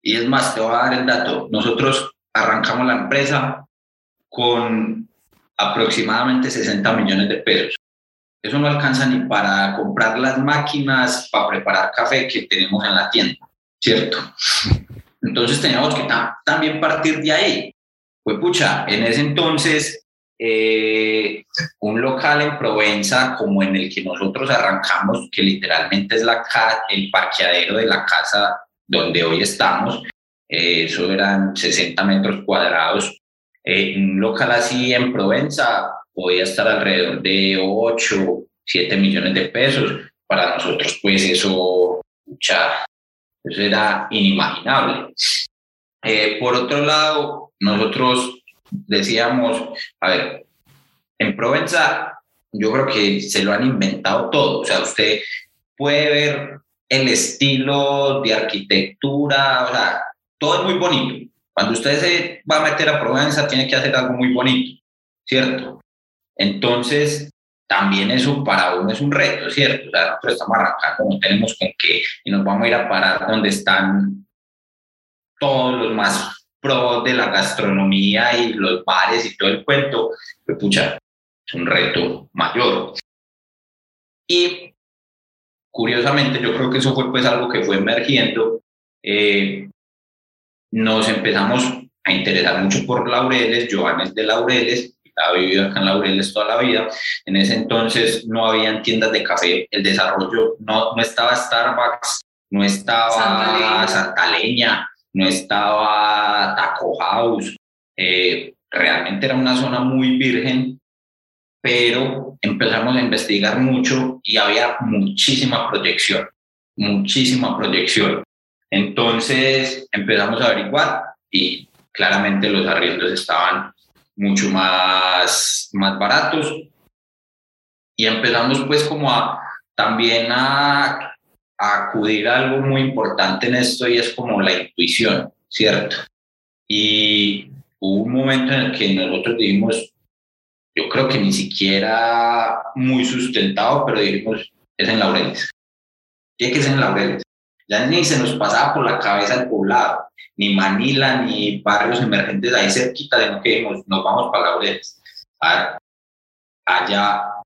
y es más, te voy a dar el dato. Nosotros arrancamos la empresa con aproximadamente 60 millones de pesos. Eso no alcanza ni para comprar las máquinas para preparar café que tenemos en la tienda, ¿cierto? Entonces teníamos que también partir de ahí. Pues pucha, en ese entonces eh, un local en Provenza como en el que nosotros arrancamos, que literalmente es la el parqueadero de la casa donde hoy estamos, eh, eso eran 60 metros cuadrados. Eh, un local así en Provenza podía estar alrededor de 8, 7 millones de pesos. Para nosotros, pues eso, eso era inimaginable. Eh, por otro lado, nosotros decíamos, a ver, en Provenza yo creo que se lo han inventado todo. O sea, usted puede ver el estilo de arquitectura, o sea, todo es muy bonito. Cuando usted se va a meter a Provenza, tiene que hacer algo muy bonito, ¿cierto? Entonces, también eso para uno es un reto, ¿cierto? O sea, nosotros estamos arrancando, no tenemos con qué, y nos vamos a ir a parar donde están todos los más pros de la gastronomía y los bares y todo el cuento, pues pucha, es un reto mayor. Y curiosamente, yo creo que eso fue pues algo que fue emergiendo. Eh, nos empezamos a interesar mucho por Laureles, Joanes de Laureles, ha vivido acá en Laureles toda la vida. En ese entonces no habían tiendas de café, el desarrollo no, no estaba Starbucks, no estaba Santa Leña, no estaba Taco House. Eh, realmente era una zona muy virgen pero empezamos a investigar mucho y había muchísima proyección, muchísima proyección. Entonces empezamos a averiguar y claramente los arriendos estaban mucho más, más baratos y empezamos pues como a también a, a acudir a algo muy importante en esto y es como la intuición, ¿cierto? Y hubo un momento en el que nosotros dijimos, yo creo que ni siquiera muy sustentado, pero dijimos, es en Laureles. Tiene que ser en Laureles. Ya ni se nos pasaba por la cabeza el poblado, ni Manila, ni barrios emergentes ahí cerquita de lo que dijimos, nos vamos para Laureles. Allá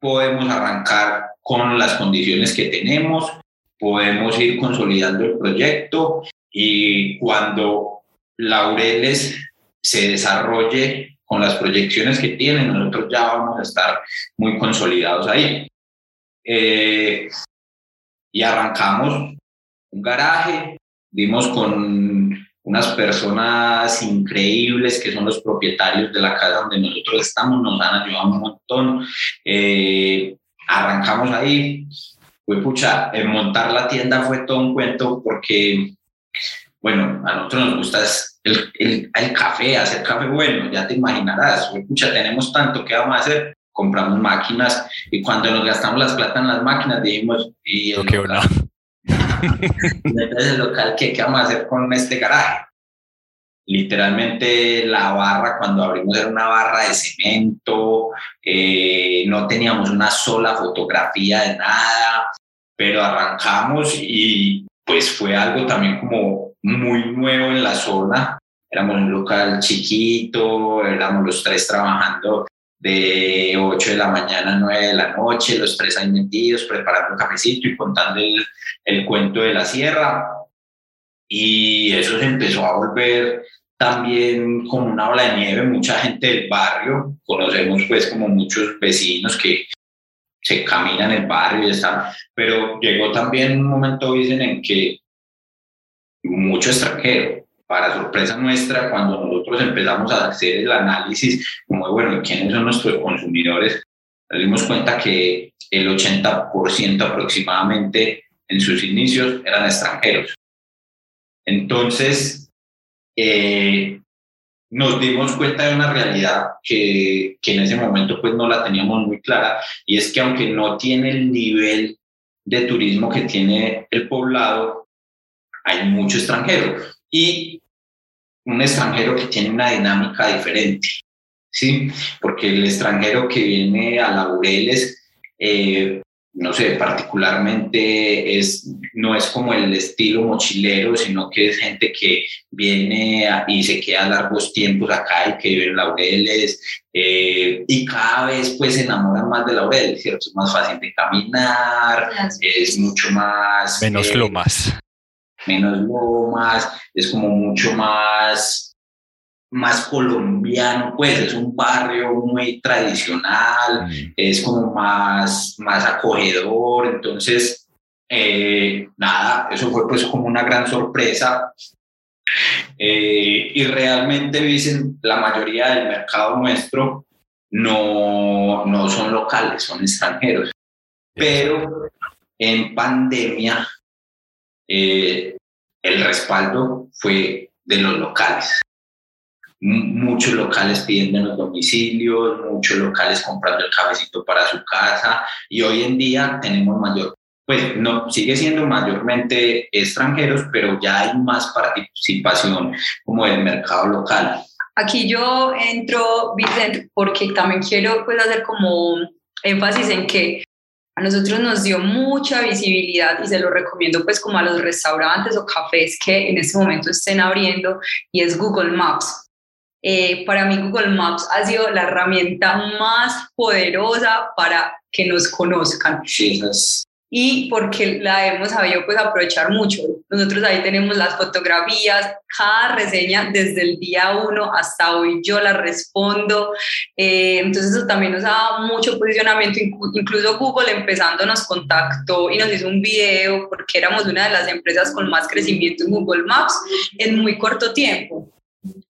podemos arrancar con las condiciones que tenemos, podemos ir consolidando el proyecto y cuando Laureles se desarrolle con las proyecciones que tienen, nosotros ya vamos a estar muy consolidados ahí. Eh, y arrancamos un garaje, dimos con unas personas increíbles que son los propietarios de la casa donde nosotros estamos, nos han ayudado un montón. Eh, arrancamos ahí. Fue pucha, en montar la tienda fue todo un cuento porque, bueno, a nosotros nos gusta el, el, café, hacer café bueno, ya te imaginarás, escucha, tenemos tanto, ¿qué vamos a hacer? Compramos máquinas y cuando nos gastamos las plata en las máquinas dijimos, y el, local, el local, ¿qué, ¿qué vamos a hacer con este garaje? literalmente la barra cuando abrimos era una barra de cemento, eh, no teníamos una sola fotografía de nada, pero arrancamos y pues fue algo también como muy nuevo en la zona. Éramos un local chiquito, éramos los tres trabajando de 8 de la mañana a 9 de la noche, los tres ahí metidos, preparando un cafecito y contando el, cuento de la sierra. Y eso se empezó a volver también como una ola de nieve, mucha gente del barrio, conocemos pues como muchos vecinos que se caminan el barrio y están, pero llegó también un momento, dicen, en que mucho extranjero, para sorpresa nuestra, cuando nosotros empezamos a hacer el análisis, como bueno, ¿quiénes son nuestros consumidores? Nos dimos cuenta que el 80% aproximadamente en sus inicios eran extranjeros. Entonces, eh, nos dimos cuenta de una realidad que, que, en ese momento pues no la teníamos muy clara y es que aunque no tiene el nivel de turismo que tiene el poblado, hay mucho extranjero y un extranjero que tiene una dinámica diferente, ¿sí? Porque el extranjero que viene a Laureles eh, no sé, particularmente es, no es como el estilo mochilero, sino que es gente que viene y se queda largos tiempos acá y que vive en Laureles eh, y cada vez pues se enamoran más de Laureles, ¿cierto? Es más fácil de caminar, es mucho más... Menos eh, lomas. Menos lomas, es como mucho más más colombiano, pues es un barrio muy tradicional, mm. es como más, más acogedor, entonces, eh, nada, eso fue pues como una gran sorpresa. Eh, y realmente dicen, la mayoría del mercado nuestro no, no son locales, son extranjeros. Pero en pandemia, eh, el respaldo fue de los locales muchos locales pidiendo los domicilios, muchos locales comprando el cabecito para su casa y hoy en día tenemos mayor, pues no, sigue siendo mayormente extranjeros, pero ya hay más participación como del mercado local. Aquí yo entro, Vicente, porque también quiero pues hacer como énfasis en que a nosotros nos dio mucha visibilidad y se lo recomiendo pues como a los restaurantes o cafés que en este momento estén abriendo y es Google Maps. Eh, para mí Google Maps ha sido la herramienta más poderosa para que nos conozcan. Y porque la hemos sabido pues aprovechar mucho. Nosotros ahí tenemos las fotografías, cada reseña desde el día uno hasta hoy yo la respondo. Eh, entonces eso también nos ha dado mucho posicionamiento. Incluso Google empezando nos contactó y nos hizo un video porque éramos una de las empresas con más crecimiento en Google Maps en muy corto tiempo.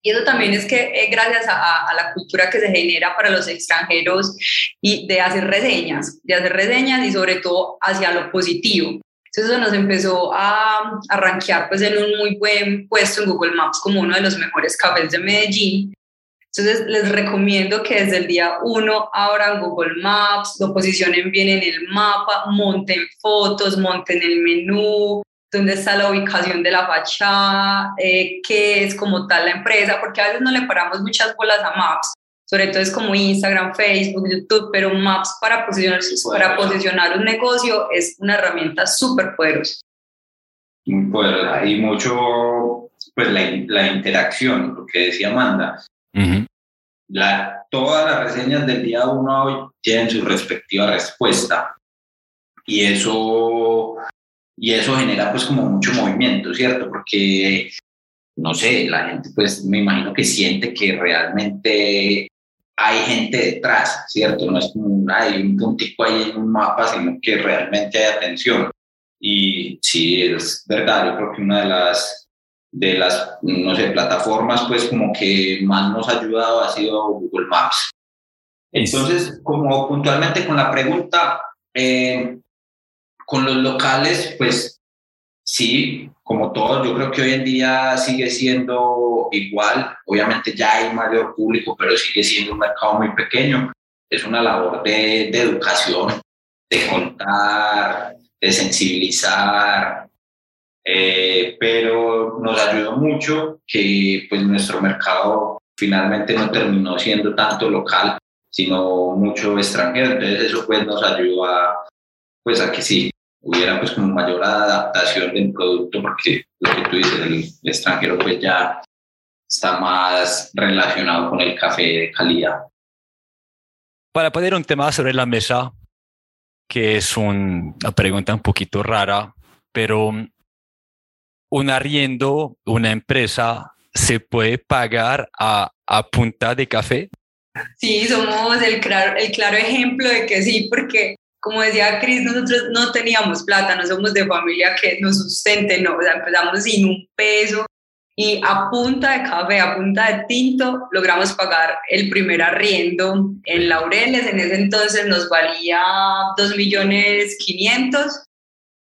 Y eso también es que es gracias a, a, la cultura que se genera para los extranjeros y de hacer reseñas, de hacer reseñas y sobre todo hacia lo positivo. Entonces eso nos empezó a, a pues en un muy buen puesto en Google Maps como uno de los mejores cafés de Medellín. Entonces les recomiendo que desde el día uno abran Google Maps, lo posicionen bien en el mapa, monten fotos, monten el menú, dónde está la ubicación de la fachada, eh, qué es como tal la empresa, porque a veces no le paramos muchas bolas a Maps, sobre todo es como Instagram, Facebook, YouTube, pero Maps para posicionar, para posicionar un negocio es una herramienta súper poderosa. Muy poderosa y mucho, pues la, la interacción, lo que decía Amanda. la, todas las reseñas del día uno a hoy tienen su respectiva respuesta y eso y eso genera pues como mucho movimiento, ¿cierto? Porque, no sé, la gente pues me imagino que siente que realmente hay gente detrás, ¿cierto? No es como hay un puntico ahí en un mapa, sino que realmente hay atención. Y sí, es verdad, yo creo que una de las, de las, no sé, plataformas pues como que más nos ha ayudado ha sido Google Maps. Entonces, como puntualmente con la pregunta, eh, con los locales, pues sí, como todos, yo creo que hoy en día sigue siendo igual. Obviamente ya hay mayor público, pero sigue siendo un mercado muy pequeño. Es una labor de, educación, de contar, de sensibilizar, eh, pero nos ayudó mucho que pues nuestro mercado finalmente no terminó siendo tanto local, sino mucho extranjero. Entonces eso pues nos ayudó pues a que sí, hubiera pues como mayor adaptación del producto porque lo que tú dices, el, extranjero pues ya está más relacionado con el café de calidad. Para poner un tema sobre la mesa, que es una pregunta un poquito rara, pero un arriendo, una empresa, ¿se puede pagar a, a punta de café? Sí, somos el claro, el claro ejemplo de que sí, porque como decía Cris, nosotros no teníamos plata, no somos de familia que nos sustente, no, o sea, empezamos sin un peso y a punta de café, a punta de tinto, logramos pagar el primer arriendo en Laureles, en ese entonces nos valía 2 millones 500.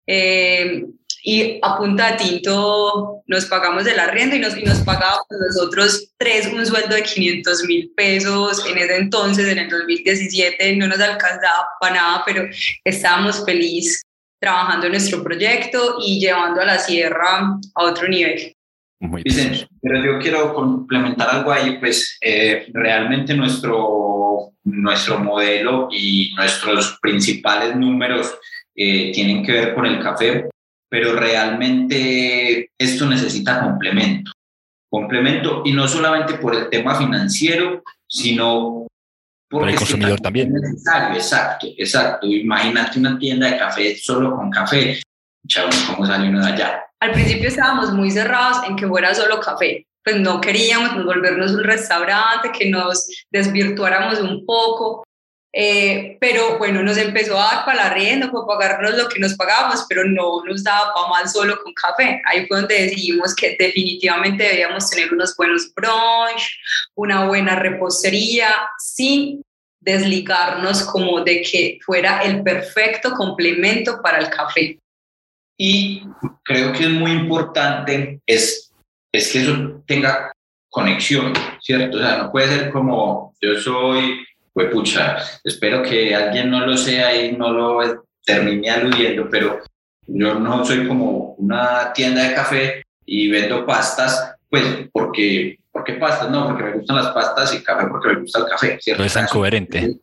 Eh, y a punta de tinto nos pagamos el arriendo y nos, y nos pagábamos nosotros tres un sueldo de 500 mil pesos en ese entonces, en el 2017, no nos alcanzaba para nada, pero estábamos felices trabajando en nuestro proyecto y llevando a la sierra a otro nivel. Muy bien. pero yo quiero complementar algo ahí, pues eh, realmente nuestro, nuestro modelo y nuestros principales números eh, tienen que ver con el café pero realmente esto necesita complemento. Complemento, y no solamente por el tema financiero, sino por el consumidor también. Es necesario, exacto, exacto. Imagínate una tienda de café solo con café. Chavos, ¿cómo sale uno de allá? Al principio estábamos muy cerrados en que fuera solo café. Pues no queríamos volvernos un restaurante, que nos desvirtuáramos un poco. Eh, pero bueno, nos empezó a dar para la rienda, para pagarnos lo que nos pagábamos, pero no nos daba para más solo con café. Ahí fue donde decidimos que definitivamente debíamos tener unos buenos brunch, una buena repostería, sin desligarnos como de que fuera el perfecto complemento para el café. Y creo que es muy importante es, es que eso tenga conexión, ¿cierto? O sea, no puede ser como yo soy pues pucha, espero que alguien no lo sea y no lo termine aludiendo, pero yo no soy como una tienda de café y vendo pastas, pues porque, ¿por qué pastas? No, porque me gustan las pastas y café porque me gusta el café, ¿cierto? No es tan coherente.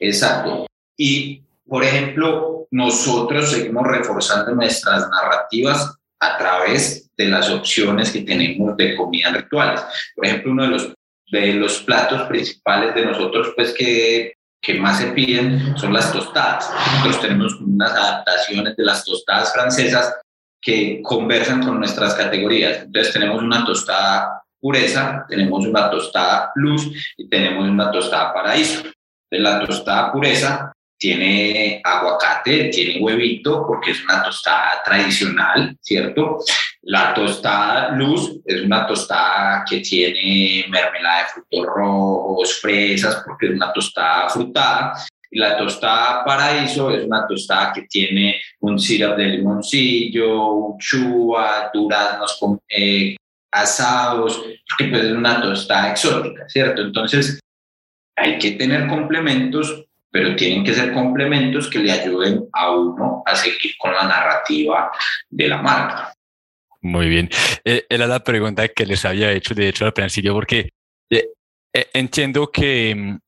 Exacto. Y, por ejemplo, nosotros seguimos reforzando nuestras narrativas a través de las opciones que tenemos de comida rituales. Por ejemplo, uno de los de los platos principales de nosotros, pues que, que más se piden son las tostadas. Nosotros tenemos unas adaptaciones de las tostadas francesas que conversan con nuestras categorías. Entonces tenemos una tostada pureza, tenemos una tostada luz y tenemos una tostada paraíso. De la tostada pureza tiene aguacate, tiene huevito, porque es una tostada tradicional, ¿cierto? La tostada luz es una tostada que tiene mermelada de frutos rojos, fresas, porque es una tostada frutada. Y la tostada paraíso es una tostada que tiene un syrup de limoncillo, uchuva, duraznos eh, asados, porque pues es una tostada exótica, ¿cierto? Entonces, hay que tener complementos pero tienen que ser complementos que le ayuden a uno a seguir con la narrativa de la marca. Muy bien. Eh, era la pregunta que les había hecho, de hecho, al principio, porque eh, eh, entiendo que mm,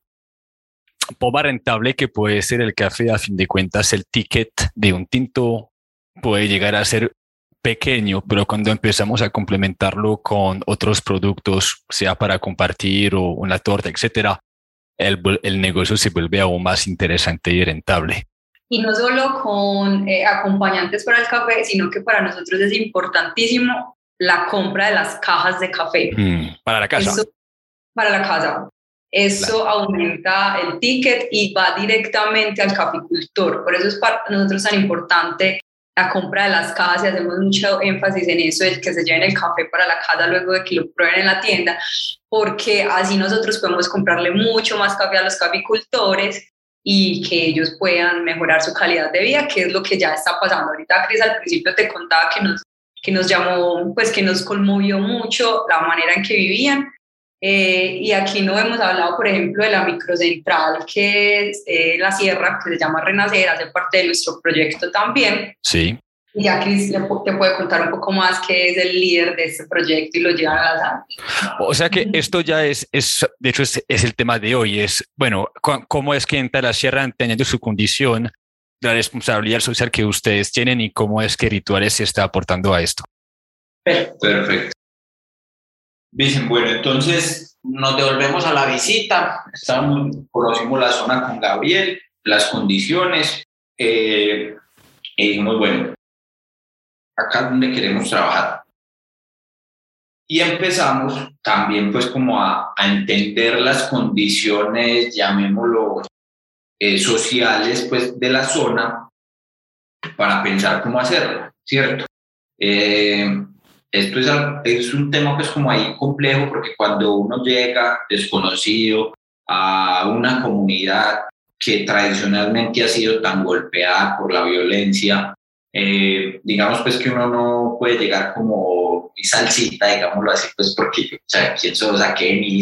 por rentable que puede ser el café, a fin de cuentas, el ticket de un tinto puede llegar a ser pequeño, pero cuando empezamos a complementarlo con otros productos, sea para compartir o una torta, etcétera, el, negocio se vuelve aún más interesante y rentable. Y no solo con eh, acompañantes para el café, sino que para nosotros es importantísimo la compra de las cajas de café. Mm, para la casa. para la casa. Eso aumenta el ticket y va directamente al caficultor. Por eso es para nosotros tan importante la compra de las cajas y hacemos mucho énfasis en eso, el que se lleven el café para la casa luego de que lo prueben en la tienda, porque así nosotros podemos comprarle mucho más café a los caficultores y que ellos puedan mejorar su calidad de vida, que es lo que ya está pasando. Ahorita Cris al principio te contaba que nos, que nos llamó, pues que nos conmovió mucho la manera en que vivían. Eh, y aquí no hemos hablado, por ejemplo, de la microcentral, que es eh, la sierra, que se llama Renacer, hace parte de nuestro proyecto también. Sí. Ya Cris te puede contar un poco más que es el líder de este proyecto y lo lleva a la O sea que esto ya es, es de hecho, es, es, el tema de hoy, es, bueno, cómo es que entra la sierra teniendo su condición, la responsabilidad social que ustedes tienen y cómo es que Rituales se está aportando a esto. Perfecto. Dicen, bueno, entonces nos devolvemos a la visita, estamos, conocimos la zona con Gabriel, las condiciones, eh, y dijimos, bueno, acá es donde queremos trabajar. Y empezamos también pues como a, entender las condiciones, llamémoslo, eh, sociales pues de la zona para pensar cómo hacerlo, ¿cierto? Eh, esto es, es un tema pues como ahí complejo porque cuando uno llega desconocido a una comunidad que tradicionalmente ha sido tan golpeada por la violencia, eh, digamos pues que uno no puede llegar como mi salsita, digámoslo así, pues porque, o sea, quién qué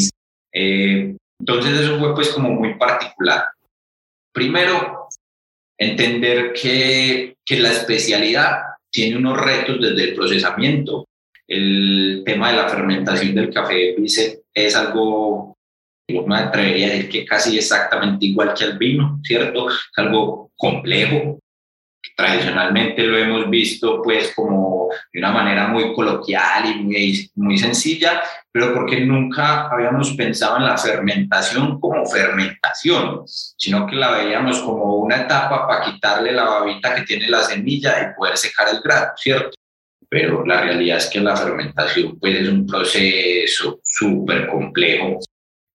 eh, entonces eso fue pues como muy particular. Primero, entender que, que la especialidad tiene unos retos desde el procesamiento. El tema de la fermentación del café dice, es algo, yo me atrevería a decir que casi exactamente igual que el vino, ¿cierto? Es algo complejo, tradicionalmente lo hemos visto pues como de una manera muy coloquial y muy, muy sencilla, pero porque nunca habíamos pensado en la fermentación como fermentación, sino que la veíamos como una etapa para quitarle la babita que tiene la semilla y poder secar el grano, ¿cierto? Pero la realidad es que la fermentación pues es un proceso súper complejo.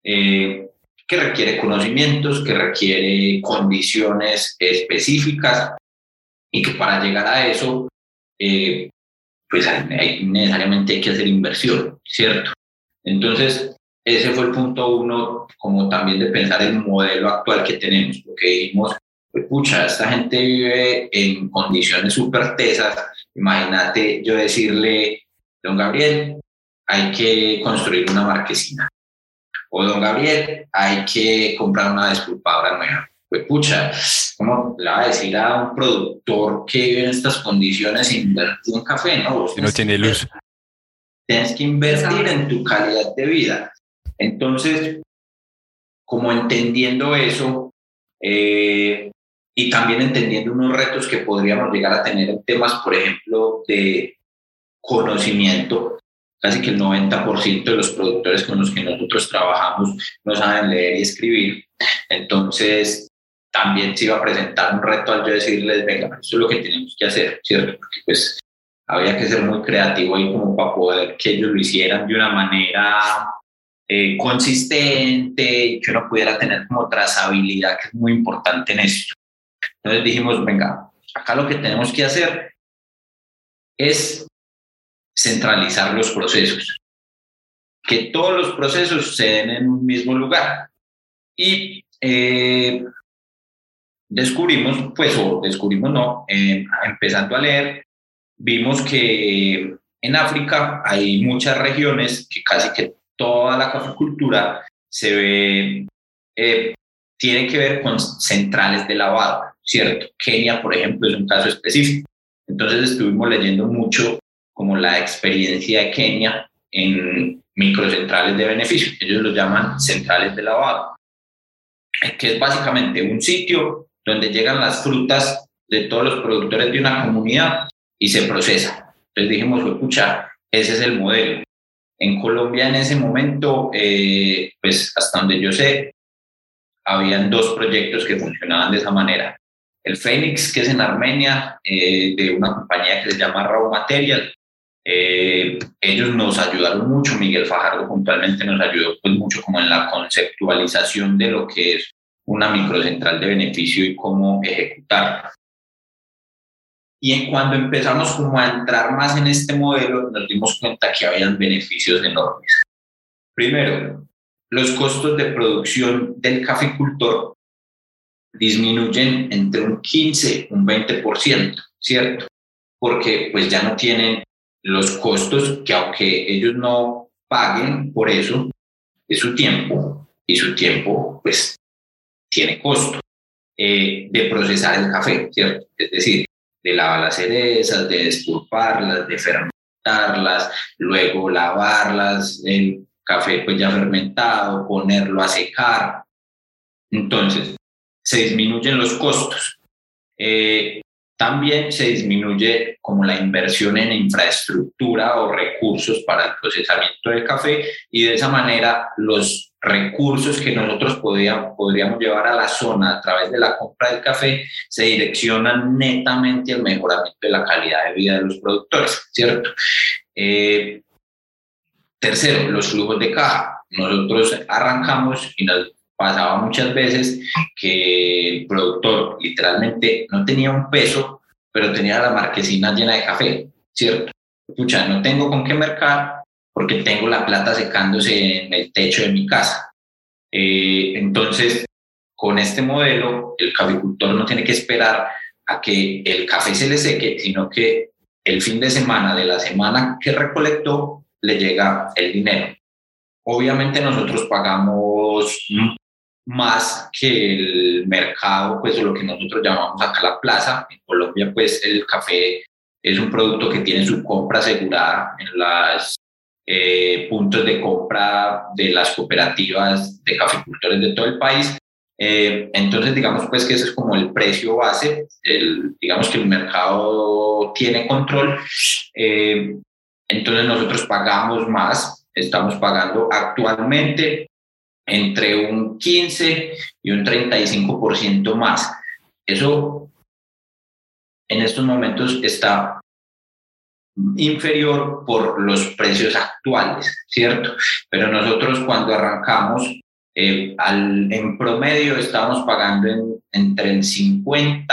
Eh, que requiere conocimientos, que requiere condiciones específicas y que para llegar a eso, eh, pues hay, necesariamente hay que hacer inversión, ¿cierto? Entonces, ese fue el punto uno, como también de pensar el modelo actual que tenemos, porque dijimos, pues pucha, esta gente vive en condiciones súper tesas, imagínate yo decirle, don Gabriel, hay que construir una marquesina, o don Gabriel, hay que comprar una desculpadora nueva pues pucha, ¿cómo le va a decir a un productor que vive en estas condiciones invertir en café? No, no tiene luz. Tienes que invertir en tu calidad de vida. Entonces, como entendiendo eso eh, y también entendiendo unos retos que podríamos llegar a tener en temas, por ejemplo, de conocimiento, casi que el 90% de los productores con los que nosotros trabajamos no saben leer y escribir. Entonces, también se iba a presentar un reto al yo decirles, venga, eso es lo que tenemos que hacer, ¿cierto? Porque pues había que ser muy creativo ahí como para poder que ellos lo hicieran de una manera eh, consistente y que uno pudiera tener como trazabilidad, que es muy importante en esto. Entonces dijimos, venga, acá lo que tenemos que hacer es centralizar los procesos, que todos los procesos se den en un mismo lugar. Y eh, descubrimos, pues, o descubrimos no, eh, empezando a leer, vimos que en África hay muchas regiones que casi que toda la caficultura se ve, eh, tiene que ver con centrales de lavado, ¿cierto? Kenia, por ejemplo, es un caso específico. Entonces estuvimos leyendo mucho como la experiencia de Kenia en microcentrales de beneficio. Ellos lo llaman centrales de lavado, que es básicamente un sitio donde llegan las frutas de todos los productores de una comunidad y se procesa. Entonces dijimos, escucha, ese es el modelo. En Colombia en ese momento, eh, pues hasta donde yo sé, habían dos proyectos que funcionaban de esa manera. El Fénix, que es en Armenia, eh, de una compañía que se llama Raw Material. Eh, ellos nos ayudaron mucho, Miguel Fajardo puntualmente nos ayudó pues mucho como en la conceptualización de lo que es una microcentral de beneficio y cómo ejecutarla. Y cuando empezamos como a entrar más en este modelo, nos dimos cuenta que habían beneficios enormes. Primero, los costos de producción del caficultor disminuyen entre un 15 y un 20%, ¿cierto? Porque pues ya no tienen los costos que aunque ellos no paguen por eso, es su tiempo y su tiempo pues tiene costo eh, de procesar el café, ¿cierto? Es decir, de lavar las cerezas, de despulparlas, de fermentarlas, luego lavarlas en café pues ya fermentado, ponerlo a secar. Entonces, se disminuyen los costos. Eh, también se disminuye como la inversión en infraestructura o recursos para el procesamiento del café y de esa manera los recursos que nosotros podríamos llevar a la zona a través de la compra del café se direccionan netamente al mejoramiento de la calidad de vida de los productores, ¿cierto? Eh, tercero, los flujos de caja. Nosotros arrancamos y nos pasaba muchas veces que el productor literalmente no tenía un peso, pero tenía la marquesina llena de café, ¿cierto? Escucha, no tengo con qué mercar porque tengo la plata secándose en el techo de mi casa. Eh, entonces, con este modelo, el caficultor no tiene que esperar a que el café se le seque, sino que el fin de semana de la semana que recolectó le llega el dinero. Obviamente nosotros pagamos más que el mercado, pues lo que nosotros llamamos acá la plaza. En Colombia, pues el café es un producto que tiene su compra asegurada en los eh, puntos de compra de las cooperativas de caficultores de todo el país. Eh, entonces, digamos pues que ese es como el precio base, el, digamos que el mercado tiene control. Eh, entonces nosotros pagamos más, estamos pagando actualmente entre un 15 y un 35% más. Eso en estos momentos está inferior por los precios actuales, ¿cierto? Pero nosotros cuando arrancamos, eh, al, en promedio estamos pagando entre el 50%,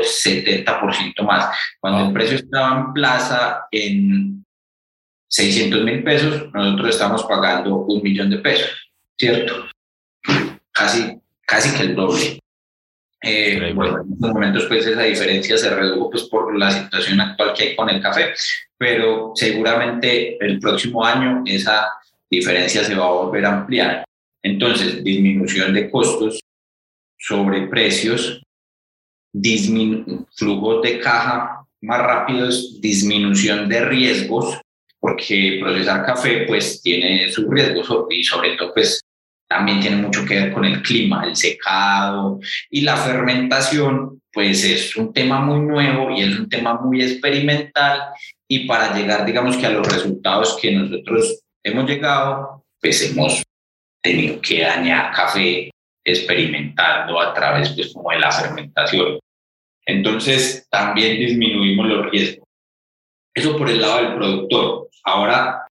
70% más. Cuando el precio estaba en plaza en 600 mil pesos, nosotros estamos pagando un millón de pesos, ¿cierto? Casi, casi que el doble. Eh, bueno, en estos momentos pues esa diferencia se redujo pues por la situación actual que hay con el café, pero seguramente el próximo año esa diferencia se va a volver a ampliar. Entonces, disminución de costos sobre precios, flujos de caja más rápidos, disminución de riesgos, porque procesar café pues tiene sus riesgos y sobre todo pues también tiene mucho que ver con el clima, el secado y la fermentación pues es un tema muy nuevo y es un tema muy experimental y para llegar digamos que a los resultados que nosotros hemos llegado pues hemos tenido que dañar café experimentando a través pues como de la fermentación. Entonces también disminuimos los riesgos. Eso por el lado del productor. Ahora,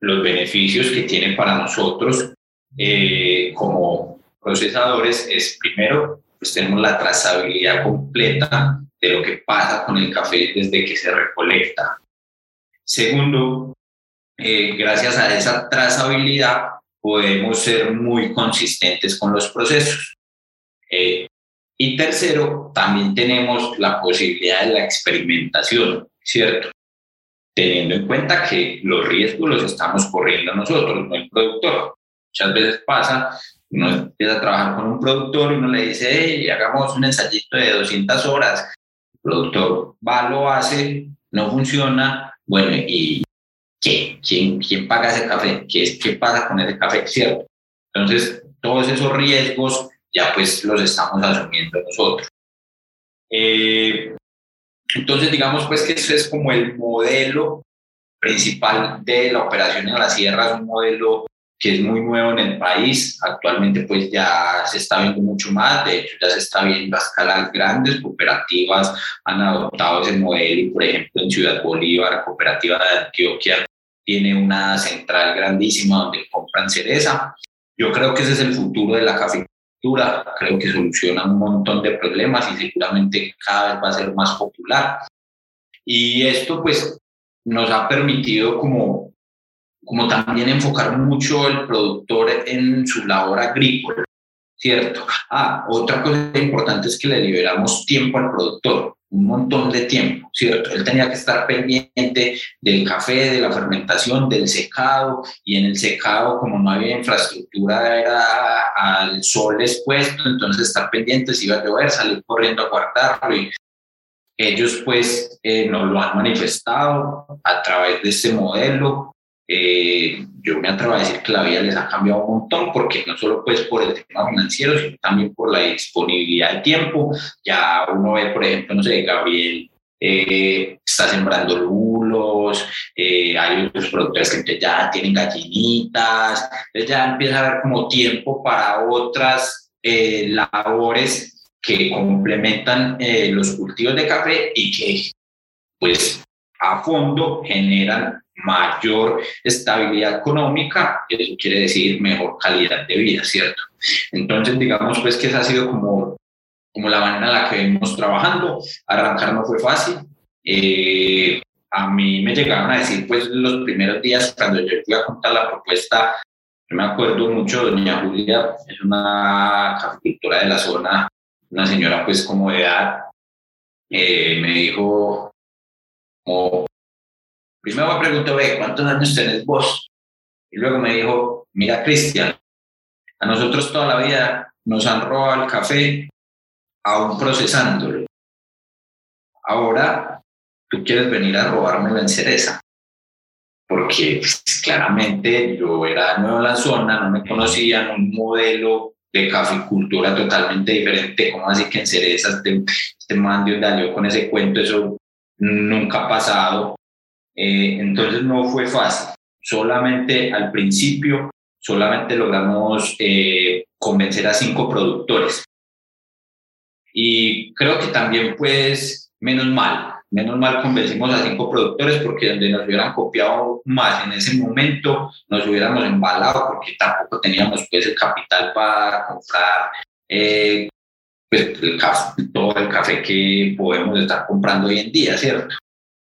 los beneficios que tiene para nosotros eh, como procesadores es, primero, pues tenemos la trazabilidad completa de lo que pasa con el café desde que se recolecta. Segundo, eh, gracias a esa trazabilidad podemos ser muy consistentes con los procesos. Eh, y tercero, también tenemos la posibilidad de la experimentación, ¿cierto? Teniendo en cuenta que los riesgos los estamos corriendo nosotros, no el productor. Muchas veces pasa, uno empieza a trabajar con un productor y uno le dice, hey, hagamos un ensayito de 200 horas. El productor va, lo hace, no funciona, bueno, ¿y qué? ¿Quién, quién paga ese café? ¿Qué, ¿Qué pasa con ese café? ¿Cierto? Entonces, todos esos riesgos ya pues los estamos asumiendo nosotros. Eh, entonces, digamos pues que eso es como el modelo principal de la operación en la sierra, es un modelo que es muy nuevo en el país. Actualmente pues ya se está viendo mucho más, de hecho ya se está viendo a escalas grandes, cooperativas han adoptado ese modelo y por ejemplo en Ciudad Bolívar, cooperativa de Antioquia, tiene una central grandísima donde compran cereza. Yo creo que ese es el futuro de la creo que soluciona un montón de problemas y seguramente cada vez va a ser más popular. Y esto pues nos ha permitido como, como también enfocar mucho el productor en su labor agrícola, ¿cierto? Ah, otra cosa importante es que le liberamos tiempo al productor. Un montón de tiempo, ¿cierto? Él tenía que estar pendiente del café, de la fermentación, del secado, y en el secado, como no había infraestructura, era al sol expuesto, entonces estar pendiente si iba a llover, salir corriendo a guardarlo. Y ellos, pues, eh, nos lo han manifestado a través de este modelo. Eh, yo me atrevo a decir que la vida les ha cambiado un montón, porque no solo pues por el tema financiero, sino también por la disponibilidad de tiempo. Ya uno ve, por ejemplo, no sé, Gabriel eh, está sembrando lulos, eh, hay otros productores que ya tienen gallinitas, entonces ya empieza a haber como tiempo para otras eh, labores que complementan los cultivos de café y que pues a fondo generan mayor estabilidad económica, eso quiere decir mejor calidad de vida, ¿cierto? Entonces, digamos pues que esa ha sido como, como la manera en la que venimos trabajando. Arrancar no fue fácil. Eh, a mí me llegaron a decir pues los primeros días cuando yo fui a contar la propuesta, yo me acuerdo mucho, doña Julia es una caficultora de la zona, una señora pues como de edad, eh, me dijo como Primero me preguntó, ve, ¿cuántos años tenés vos? Y luego me dijo, mira, Cristian, a nosotros toda la vida nos han robado el café aún procesándolo. Ahora tú quieres venir a robármelo en cereza. Porque pues, claramente yo era nuevo en la zona, no me conocían, un modelo de caficultura totalmente diferente. ¿Cómo así que en cerezas este, este man de con ese cuento? Eso nunca ha pasado. Eh, entonces no fue fácil. Solamente al principio, solamente logramos eh, convencer a cinco productores. Y creo que también pues menos mal, menos mal convencimos a cinco productores porque donde nos hubieran copiado más en ese momento nos hubiéramos embalado porque tampoco teníamos pues el capital para comprar eh, pues, todo el café que podemos estar comprando hoy en día, ¿cierto?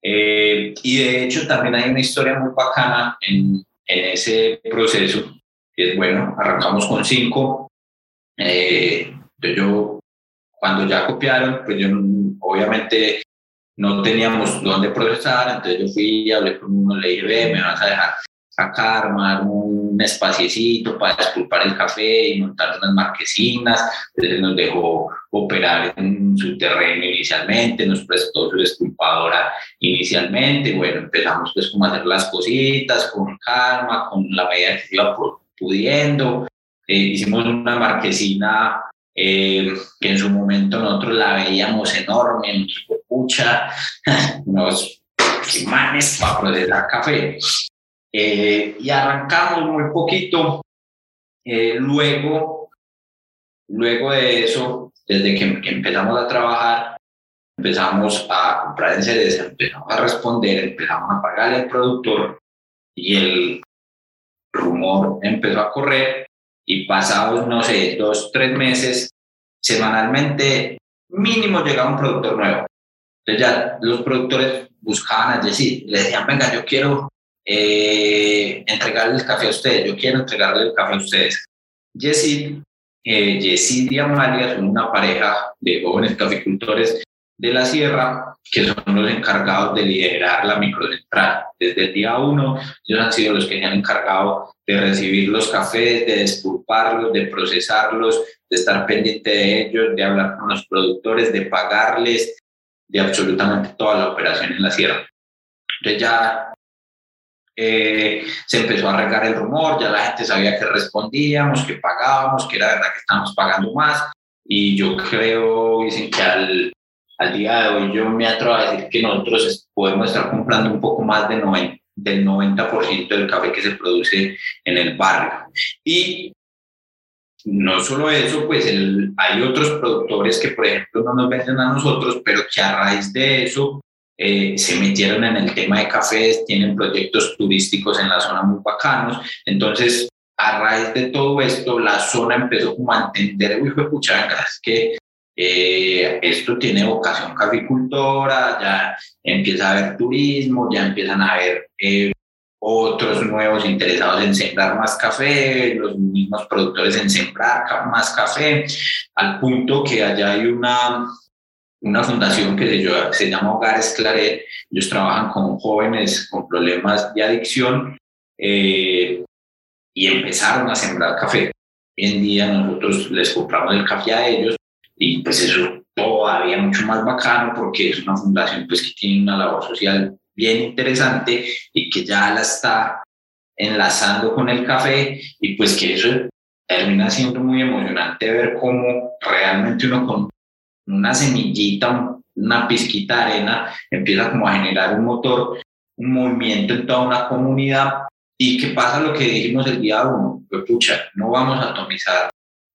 Eh, y de hecho también hay una historia muy bacana en, en ese proceso, que es bueno, arrancamos con cinco. Eh, yo, cuando ya copiaron, pues yo obviamente no teníamos dónde procesar, entonces yo fui hablé con uno, le dije, ve, me vas a dejar sacar, armar un espaciecito para despulpar el café y montar unas marquesinas. Entonces nos dejó operar en su terreno inicialmente, nos prestó su despulpadora inicialmente. Bueno, empezamos pues como a hacer las cositas con calma, con la medida que se iba pudiendo. Eh, hicimos una marquesina eh, que en su momento nosotros la veíamos enorme, nos escucha, unos imanes para procesar café. Eh, y arrancamos muy poquito. Eh, luego, luego de eso, desde que, empezamos a trabajar, empezamos a comprar en cereza, empezamos a responder, empezamos a pagarle al productor y el rumor empezó a correr y pasados, no sé, dos, tres meses, semanalmente mínimo llegaba un productor nuevo. Entonces ya los productores buscaban a Jessy, le decían, venga, yo quiero eh, entregarle el café a ustedes, yo quiero entregarle el café a ustedes. Yesid, eh, y Amalia son una pareja de jóvenes caficultores de la sierra que son los encargados de liderar la microcentral. Desde el día uno, ellos han sido los que se han encargado de recibir los cafés, de despulparlos, de procesarlos, de estar pendiente de ellos, de hablar con los productores, de pagarles, de absolutamente toda la operación en la sierra. Entonces ya eh, se empezó a regar el rumor, ya la gente sabía que respondíamos, que pagábamos, que era verdad que estábamos pagando más. Y yo creo, dicen que al, al día de hoy yo me atrevo a decir que nosotros podemos estar comprando un poco más de 90, del 90% del café que se produce en el barrio. Y no solo eso, pues hay otros productores que, por ejemplo, no nos venden a nosotros, pero que a raíz de eso eh, se metieron en el tema de cafés, tienen proyectos turísticos en la zona muy bacanos. Entonces, a raíz de todo esto, la zona empezó como a entender, uy, pucha, es que eh, esto tiene vocación caficultora, ya empieza a haber turismo, ya empiezan a haber eh, otros nuevos interesados en sembrar más café, los mismos productores en sembrar más café, al punto que allá hay una una fundación que se, llama Hogares Claret. Ellos trabajan con jóvenes con problemas de adicción eh, y empezaron a sembrar café. Hoy en día nosotros les compramos el café a ellos y pues eso todavía mucho más bacano porque es una fundación pues que tiene una labor social bien interesante y que ya la está enlazando con el café y pues que eso termina siendo muy emocionante ver cómo realmente uno una semillita, una pizquita de arena empieza como a generar un motor, un movimiento en toda una comunidad y que pasa lo que dijimos el día uno, pues no vamos a atomizar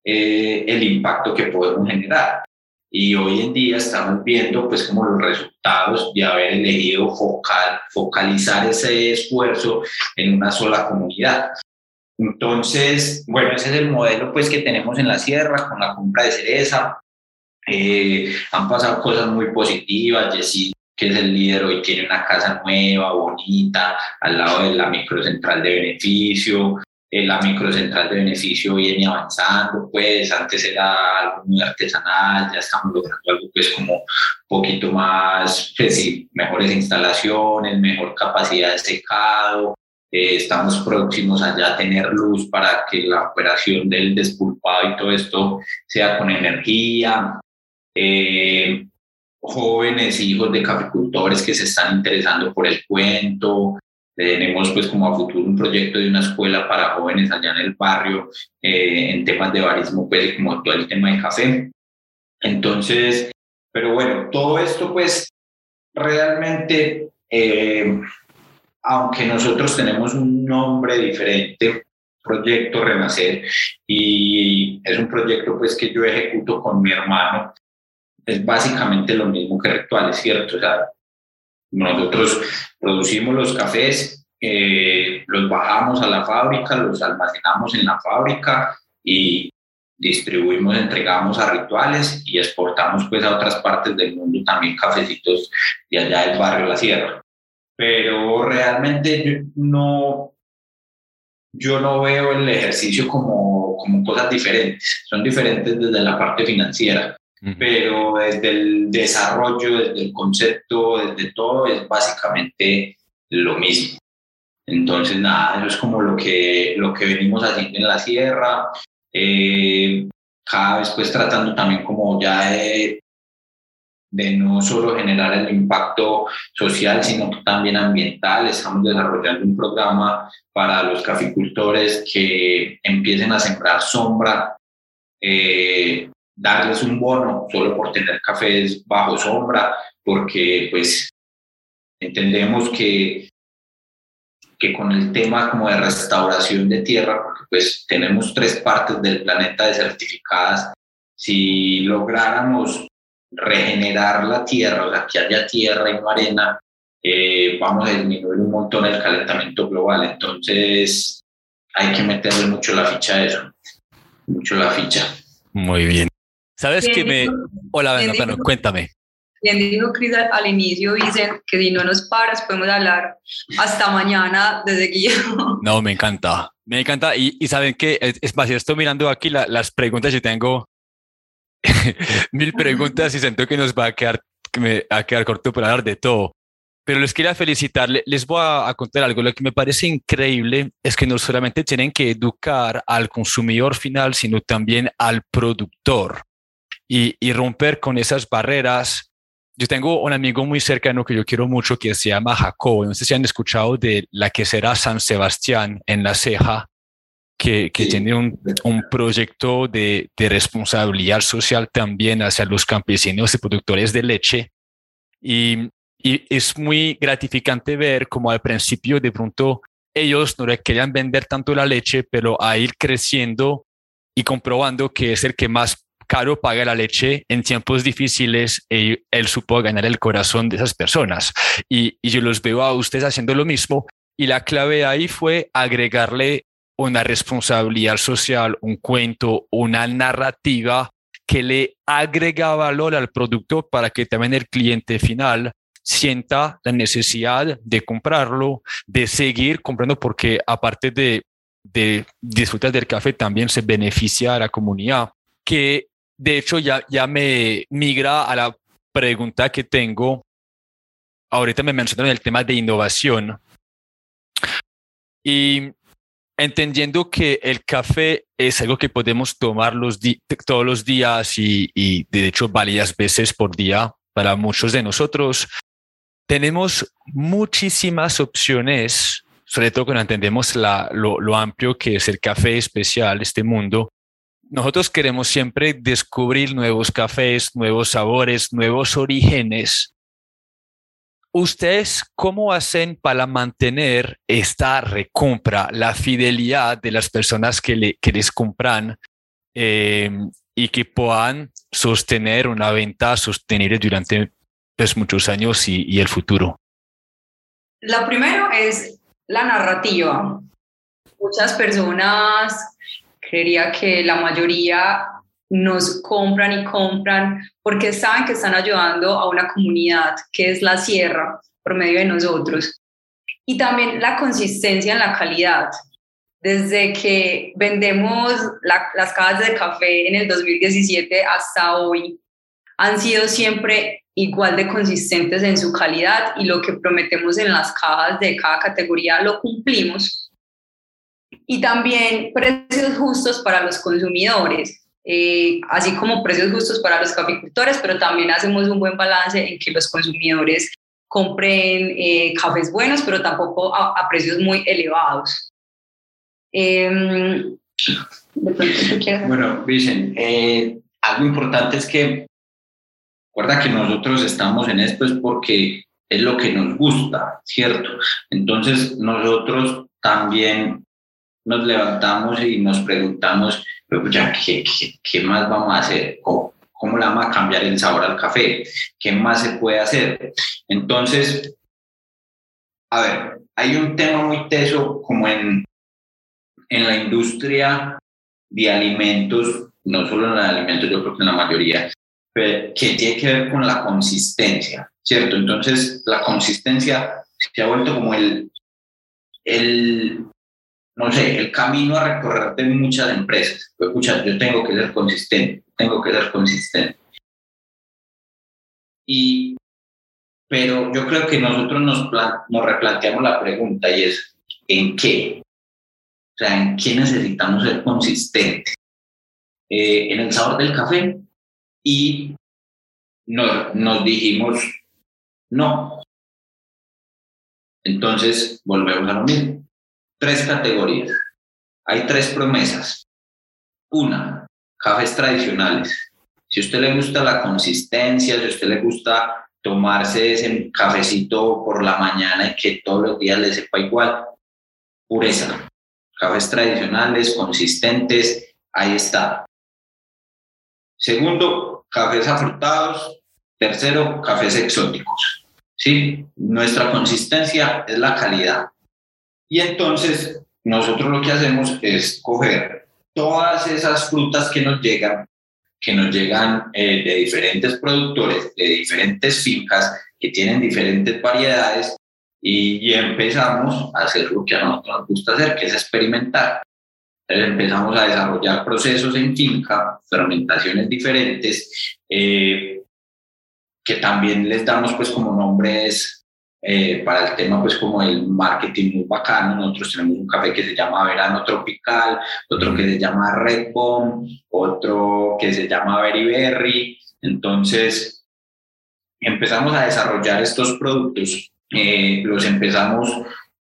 eh, el impacto que podemos generar. Y hoy en día estamos viendo pues como los resultados de haber elegido focal, focalizar ese esfuerzo en una sola comunidad. Entonces, bueno, ese es el modelo pues que tenemos en la sierra con la compra de cereza. Eh, han pasado cosas muy positivas. Jessy, que es el líder, hoy tiene una casa nueva, bonita, al lado de la microcentral de beneficio la microcentral de beneficio viene avanzando, pues antes era algo muy artesanal, ya estamos logrando algo pues como un poquito más, pues sí, mejores instalaciones, mejor capacidad de secado, eh, estamos próximos a tener luz para que la operación del despulpado y todo esto sea con energía. Eh, jóvenes hijos de caficultores que se están interesando por el cuento, tenemos pues como a futuro un proyecto de una escuela para jóvenes allá en el barrio eh, en temas de barismo, pues como todo el tema de café. Entonces, pero bueno, todo esto pues realmente, eh, aunque nosotros tenemos un nombre diferente, proyecto Renacer, y es un proyecto pues que yo ejecuto con mi hermano, es básicamente lo mismo que Rituales, ¿cierto? O sea, nosotros producimos los cafés, eh, los bajamos a la fábrica, los almacenamos en la fábrica y distribuimos, entregamos a rituales y exportamos pues a otras partes del mundo también cafecitos de allá del barrio La Sierra. Pero realmente no, yo no veo el ejercicio como, como cosas diferentes, son diferentes desde la parte financiera pero desde el desarrollo, desde el concepto, desde todo, es básicamente lo mismo. Entonces, nada, eso es como lo que, lo que venimos haciendo en la sierra, eh, cada vez pues tratando también como ya de, de no solo generar el impacto social, sino también ambiental. Estamos desarrollando un programa para los caficultores que empiecen a sembrar sombra eh, darles un bono solo por tener cafés bajo sombra, porque pues entendemos que, que con el tema como de restauración de tierra, porque pues tenemos tres partes del planeta desertificadas, si lográramos regenerar la tierra, o sea, que haya tierra y no arena, eh, vamos a disminuir un montón el calentamiento global. Entonces, hay que meterle mucho la ficha a eso, mucho la ficha. Muy bien. ¿Sabes qué me... Hola, bueno, cuéntame. Bien dijo Cris al, inicio, dicen que si no nos paras podemos hablar hasta mañana de seguido. No, me encanta, me encanta. Y, y saben que, es, más, yo estoy mirando aquí las preguntas y tengo mil preguntas y siento que nos va a quedar, que me, a quedar corto para hablar de todo. Pero les quería felicitar, les voy a, a, contar algo. Lo que me parece increíble es que no solamente tienen que educar al consumidor final, sino también al productor y, romper con esas barreras. Yo tengo un amigo muy cercano que yo quiero mucho que se llama Jacobo. No sé si han escuchado de la que será San Sebastián en La Ceja, que, que tiene un, un proyecto de, de, responsabilidad social también hacia los campesinos y productores de leche. Y, y es muy gratificante ver como al principio de pronto ellos no le querían vender tanto la leche, pero a ir creciendo y comprobando que es el que más caro paga la leche en tiempos difíciles y él supo ganar el corazón de esas personas. Y, yo los veo a ustedes haciendo lo mismo y la clave ahí fue agregarle una responsabilidad social, un cuento, una narrativa que le agrega valor al producto para que también el cliente final sienta la necesidad de comprarlo, de seguir comprando, porque aparte de, de disfrutar del café, también se beneficia a la comunidad, que de hecho ya, ya me migra a la pregunta que tengo, ahorita me mencionaron el tema de innovación y entendiendo que el café es algo que podemos tomar los todos los días y, y, de hecho varias veces por día para muchos de nosotros, tenemos muchísimas opciones, sobre todo cuando entendemos la, lo, lo amplio que es el café especial, este mundo. Nosotros queremos siempre descubrir nuevos cafés, nuevos sabores, nuevos orígenes ¿Ustedes cómo hacen para mantener esta recompra, la fidelidad de las personas que, le, que les compran eh, y que puedan sostener una venta sostenible durante pues, muchos años y, y el futuro? Lo primero es la narrativa. Muchas personas, creería que la mayoría nos compran y compran porque saben que están ayudando a una comunidad que es la sierra por medio de nosotros. Y también la consistencia en la calidad. Desde que vendemos las cajas de café en el 2017 hasta hoy, han sido siempre igual de consistentes en su calidad y lo que prometemos en las cajas de cada categoría lo cumplimos. Y también precios justos para los consumidores eh, así como precios justos para los caficultores, pero también hacemos un buen balance en que los consumidores compren eh, cafés buenos, pero tampoco a, precios muy elevados. Em, bueno, dicen, eh, algo importante es que, recuerda que nosotros estamos en esto es porque es lo que nos gusta, ¿cierto? Entonces nosotros también nos levantamos y nos preguntamos, pero ya, ¿qué, qué, más vamos a hacer? ¿Cómo, ¿Cómo, le vamos a cambiar el sabor al café? ¿Qué más se puede hacer? Entonces, a ver, hay un tema muy teso como en, en la industria de alimentos, no solo en la alimentos, yo creo que en la mayoría, que tiene que ver con la consistencia, ¿cierto? Entonces, la consistencia se ha vuelto como el, el, no sé, el camino a recorrer de muchas empresas. Escucha, yo tengo que ser consistente, tengo que ser consistente. Y, pero yo creo que nosotros nos, nos replanteamos la pregunta y es, ¿en qué? O sea, ¿en qué necesitamos ser consistentes? Eh, en el sabor del café y nos, nos dijimos, no. Entonces, volvemos a lo mismo tres categorías. Hay tres promesas. Una, cafés tradicionales. Si a usted le gusta la consistencia, si a usted le gusta tomarse ese cafecito por la mañana y que todos los días le sepa igual, pureza. Cafés tradicionales, consistentes, ahí está. Segundo, cafés afrutados. Tercero, cafés exóticos. ¿Sí? Nuestra consistencia es la calidad. Y entonces nosotros lo que hacemos es coger todas esas frutas que nos llegan, que nos llegan eh, de diferentes productores, de diferentes fincas, que tienen diferentes variedades, y, empezamos a hacer lo que a nosotros nos gusta hacer, que es experimentar. empezamos a desarrollar procesos en finca, fermentaciones diferentes, eh, que también les damos pues como nombres eh, para el tema pues como el marketing muy bacano. Nosotros tenemos un café que se llama Verano Tropical, otro que se llama Red Bomb, otro que se llama Berry Berry. Entonces empezamos a desarrollar estos productos, eh, los empezamos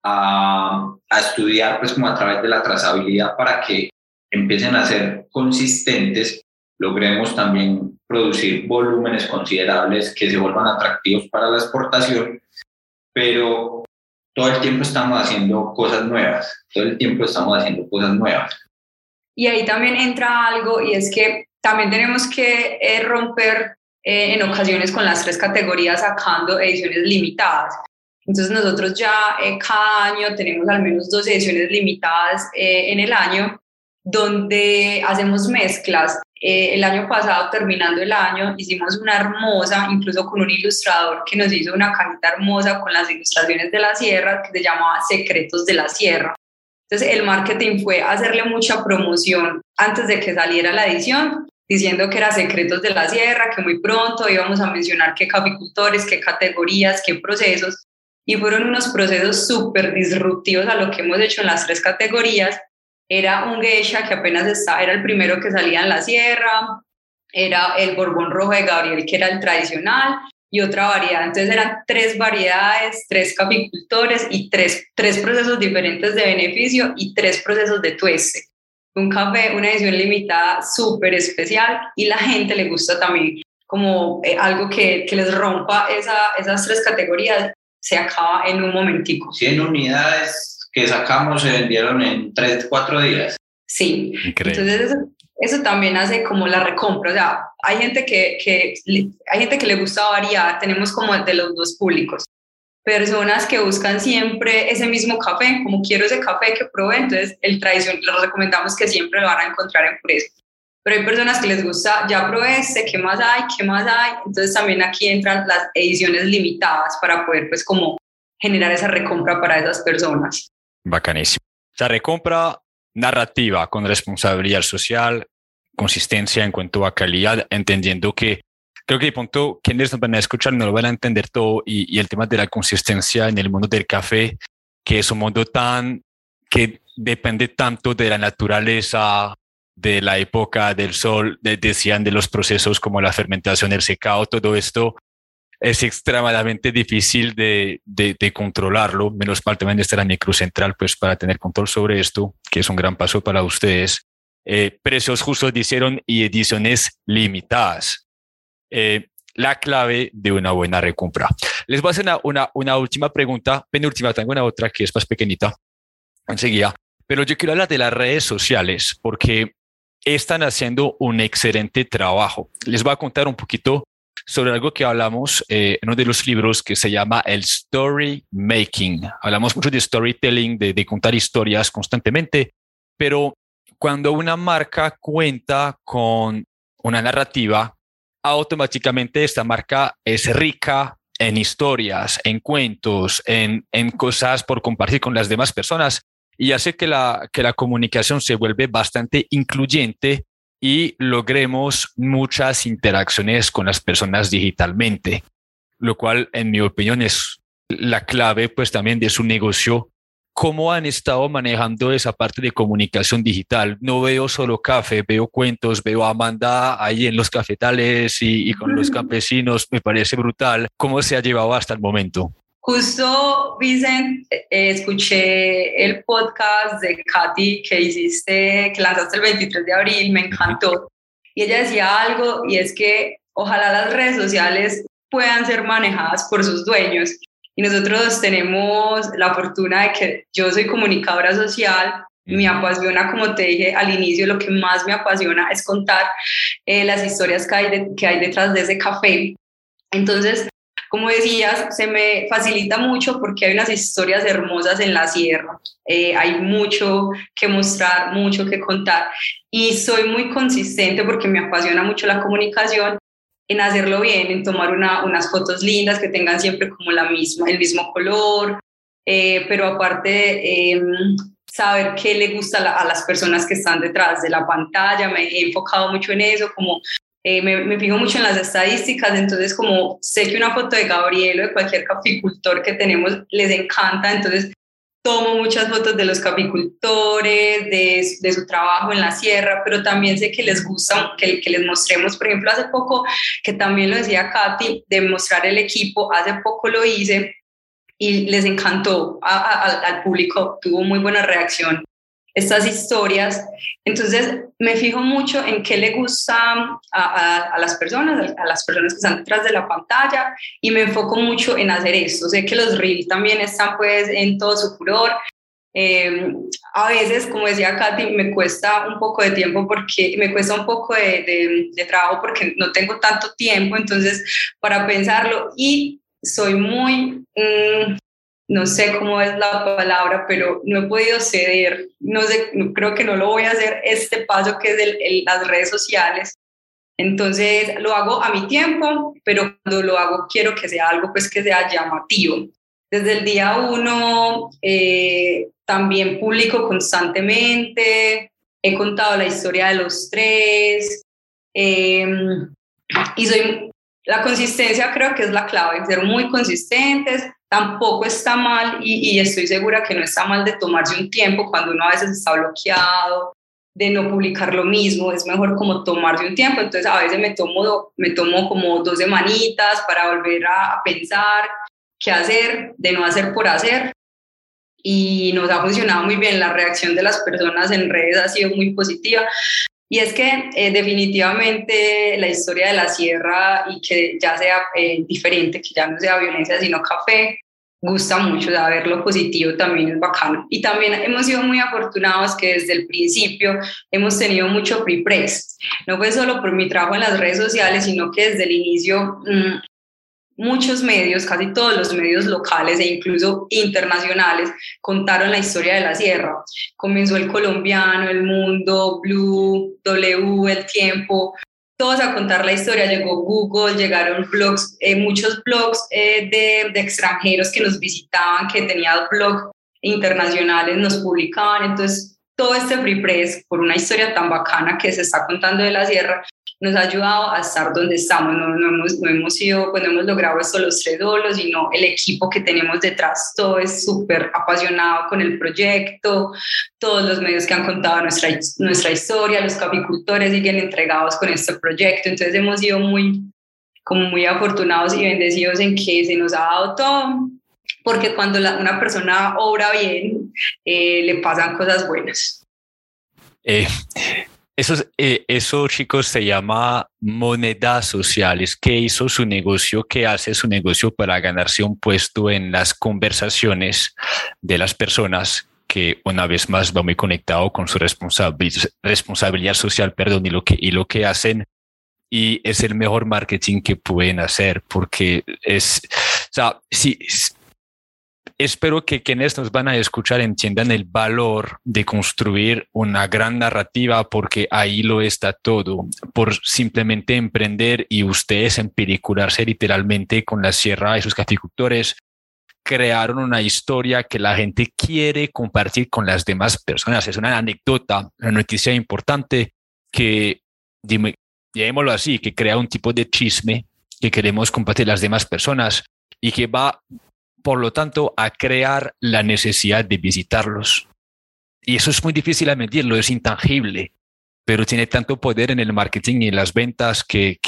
a, a estudiar pues como a través de la trazabilidad para que empiecen a ser consistentes logremos también producir volúmenes considerables que se vuelvan atractivos para la exportación pero todo el tiempo estamos haciendo cosas nuevas, todo el tiempo estamos haciendo cosas nuevas. Y ahí también entra algo y es que también tenemos que eh, romper eh, en ocasiones con las tres categorías sacando ediciones limitadas. Entonces nosotros ya eh, cada año tenemos al menos dos ediciones limitadas en el año donde hacemos mezclas eh, el año pasado, terminando el año, hicimos una hermosa, incluso con un ilustrador que nos hizo una cajita hermosa con las ilustraciones de la sierra, que se llamaba Secretos de la Sierra. Entonces el marketing fue hacerle mucha promoción antes de que saliera la edición diciendo que era Secretos de la Sierra, que muy pronto íbamos a mencionar qué caficultores, qué categorías, qué procesos, y fueron unos procesos súper disruptivos a lo que hemos hecho en las tres categorías. Era un geisha que apenas estaba, era el primero que salía en la sierra, era el Borbón Rojo de Gabriel, que era el tradicional, y otra variedad. Entonces eran tres variedades, tres caficultores y tres, tres procesos diferentes de beneficio y tres procesos de tueste. Un café, una edición limitada súper especial y la gente le gusta también como eh, algo que, que, les rompa esa, esas tres categorías, se acaba en un momentico. 100 unidades que sacamos se vendieron en 3, 4 días. Sí, entonces eso también hace como la recompra. O sea, hay gente que, que, hay gente que le gusta variar, tenemos como de los dos públicos. Personas que buscan siempre ese mismo café, como quiero ese café que probé, entonces el tradicional, les recomendamos que siempre lo van a encontrar en Pureza. Pero hay personas que les gusta, ya probé este, ¿qué más hay? ¿Qué más hay? Entonces también aquí entran las ediciones limitadas para poder pues como generar esa recompra para esas personas. Bacanísimo. Sea, recompra narrativa con responsabilidad social, consistencia en cuanto a calidad, entendiendo que creo que el punto quienes nos van a escuchar no lo van a entender todo y, el tema de la consistencia en el mundo del café, que es un mundo tan que depende tanto de la naturaleza, de la época del sol, decían de los procesos como la fermentación, el secado, todo esto es extremadamente difícil de, de, controlarlo, menos mal también está la microcentral, pues para tener control sobre esto, que es un gran paso para ustedes. Eh, precios justos dijeron y ediciones limitadas. Eh, la clave de una buena recompra. Les voy a hacer una, una, una, última pregunta, penúltima, tengo una otra que es más pequeñita, enseguida, pero yo quiero hablar de las redes sociales porque están haciendo un excelente trabajo. Les voy a contar un poquito sobre algo que hablamos eh, en uno de los libros que se llama el story making. Hablamos mucho de storytelling, de, de contar historias constantemente, pero cuando una marca cuenta con una narrativa, automáticamente esta marca es rica en historias, en cuentos, en, en cosas por compartir con las demás personas y hace que la, que la comunicación se vuelve bastante incluyente y logremos muchas interacciones con las personas digitalmente, lo cual en mi opinión es la clave pues también de su negocio. ¿Cómo han estado manejando esa parte de comunicación digital? No veo solo café, veo cuentos, veo a Amanda ahí en los cafetales y, y con los campesinos, me parece brutal. ¿Cómo se ha llevado hasta el momento? Justo, Vicent, eh, escuché el podcast de Katy que hiciste, que lanzaste el 23 de abril, me encantó. Y ella decía algo, y es que ojalá las redes sociales puedan ser manejadas por sus dueños. Y nosotros tenemos la fortuna de que yo soy comunicadora social, me apasiona, como te dije al inicio, lo que más me apasiona es contar eh, las historias que hay, que hay detrás de ese café. Entonces, como decías, se me facilita mucho porque hay unas historias hermosas en la sierra, eh, hay mucho que mostrar, mucho que contar. Y soy muy consistente porque me apasiona mucho la comunicación en hacerlo bien, en tomar unas fotos lindas que tengan siempre como la misma, el mismo color, eh, pero aparte em, saber qué le gusta a las personas que están detrás de la pantalla, me he enfocado mucho en eso, como eh, me, fijo mucho en las estadísticas, entonces como sé que una foto de Gabriel o de cualquier caficultor que tenemos les encanta, entonces tomo muchas fotos de los caficultores, de, de su trabajo en la sierra, pero también sé que les gusta que, que, les mostremos, por ejemplo, hace poco, que también lo decía Katy, de mostrar el equipo, hace poco lo hice y les encantó al público, tuvo muy buena reacción estas historias. Entonces, me fijo mucho en qué le gusta a, las personas, a las personas que están detrás de la pantalla y me enfoco mucho en hacer esto. Sé que los reels también están pues en todo su furor. Eh, a veces, como decía Katy, me cuesta un poco de tiempo porque me cuesta un poco de, de trabajo porque no tengo tanto tiempo, entonces, para pensarlo y soy muy, mm, no sé cómo es la palabra, pero no he podido ceder, no sé, creo que no lo voy a hacer este paso que es el, las redes sociales. Entonces lo hago a mi tiempo, pero cuando lo hago quiero que sea algo pues que sea llamativo. Desde el día uno eh, también publico constantemente, he contado la historia de los tres, Em, y soy, la consistencia creo que es la clave, ser muy consistentes, tampoco está mal y, y, estoy segura que no está mal de tomarse un tiempo cuando uno a veces está bloqueado, de no publicar lo mismo, es mejor como tomarse un tiempo, entonces a veces me tomo, me tomo como dos semanitas para volver a, pensar qué hacer, de no hacer por hacer y nos ha funcionado muy bien, la reacción de las personas en redes ha sido muy positiva. Y es que eh, definitivamente la historia de la sierra y que ya sea eh, diferente, que ya no sea violencia sino café, gusta mucho, de ver lo positivo también es bacano. Y también hemos sido muy afortunados que desde el principio hemos tenido mucho pre-press. No fue solo por mi trabajo en las redes sociales, sino que desde el inicio mmm, muchos medios, casi todos los medios locales e incluso internacionales contaron la historia de la sierra. Comenzó el colombiano, el mundo, Blue, W, el tiempo, todos a contar la historia. Llegó Google, llegaron blogs, eh, muchos blogs eh, de, de, extranjeros que nos visitaban, que tenían blogs internacionales, nos publicaban. Entonces, todo este free press por una historia tan bacana que se está contando de la sierra nos ha ayudado a estar donde estamos. No, no hemos, no hemos sido, pues no hemos logrado esto los tres dolos, sino el equipo que tenemos detrás, todo es súper apasionado con el proyecto, todos los medios que han contado nuestra, nuestra historia, los capicultores siguen entregados con este proyecto, entonces hemos sido muy, como muy afortunados y bendecidos en que se nos ha dado todo, porque cuando la, una persona obra bien, eh, le pasan cosas buenas. Eh, eso, eh, eso, chicos, se llama monedas sociales. ¿Qué hizo su negocio? ¿Qué hace su negocio para ganarse un puesto en las conversaciones de las personas? que una vez más va muy conectado con su responsabilidad, responsabilidad social, perdón, y lo que, y lo que hacen. Y es el mejor marketing que pueden hacer porque es, o sea, si, Espero que quienes nos van a escuchar entiendan el valor de construir una gran narrativa porque ahí lo está todo, por simplemente emprender y ustedes empiricularse literalmente con la sierra y sus caficultores, crearon una historia que la gente quiere compartir con las demás personas. Es una anécdota, una noticia importante que, llamémoslo así, que crea un tipo de chisme que queremos compartir las demás personas y que va por lo tanto, a crear la necesidad de visitarlos. Y eso es muy difícil de medirlo, es intangible, pero tiene tanto poder en el marketing y en las ventas que,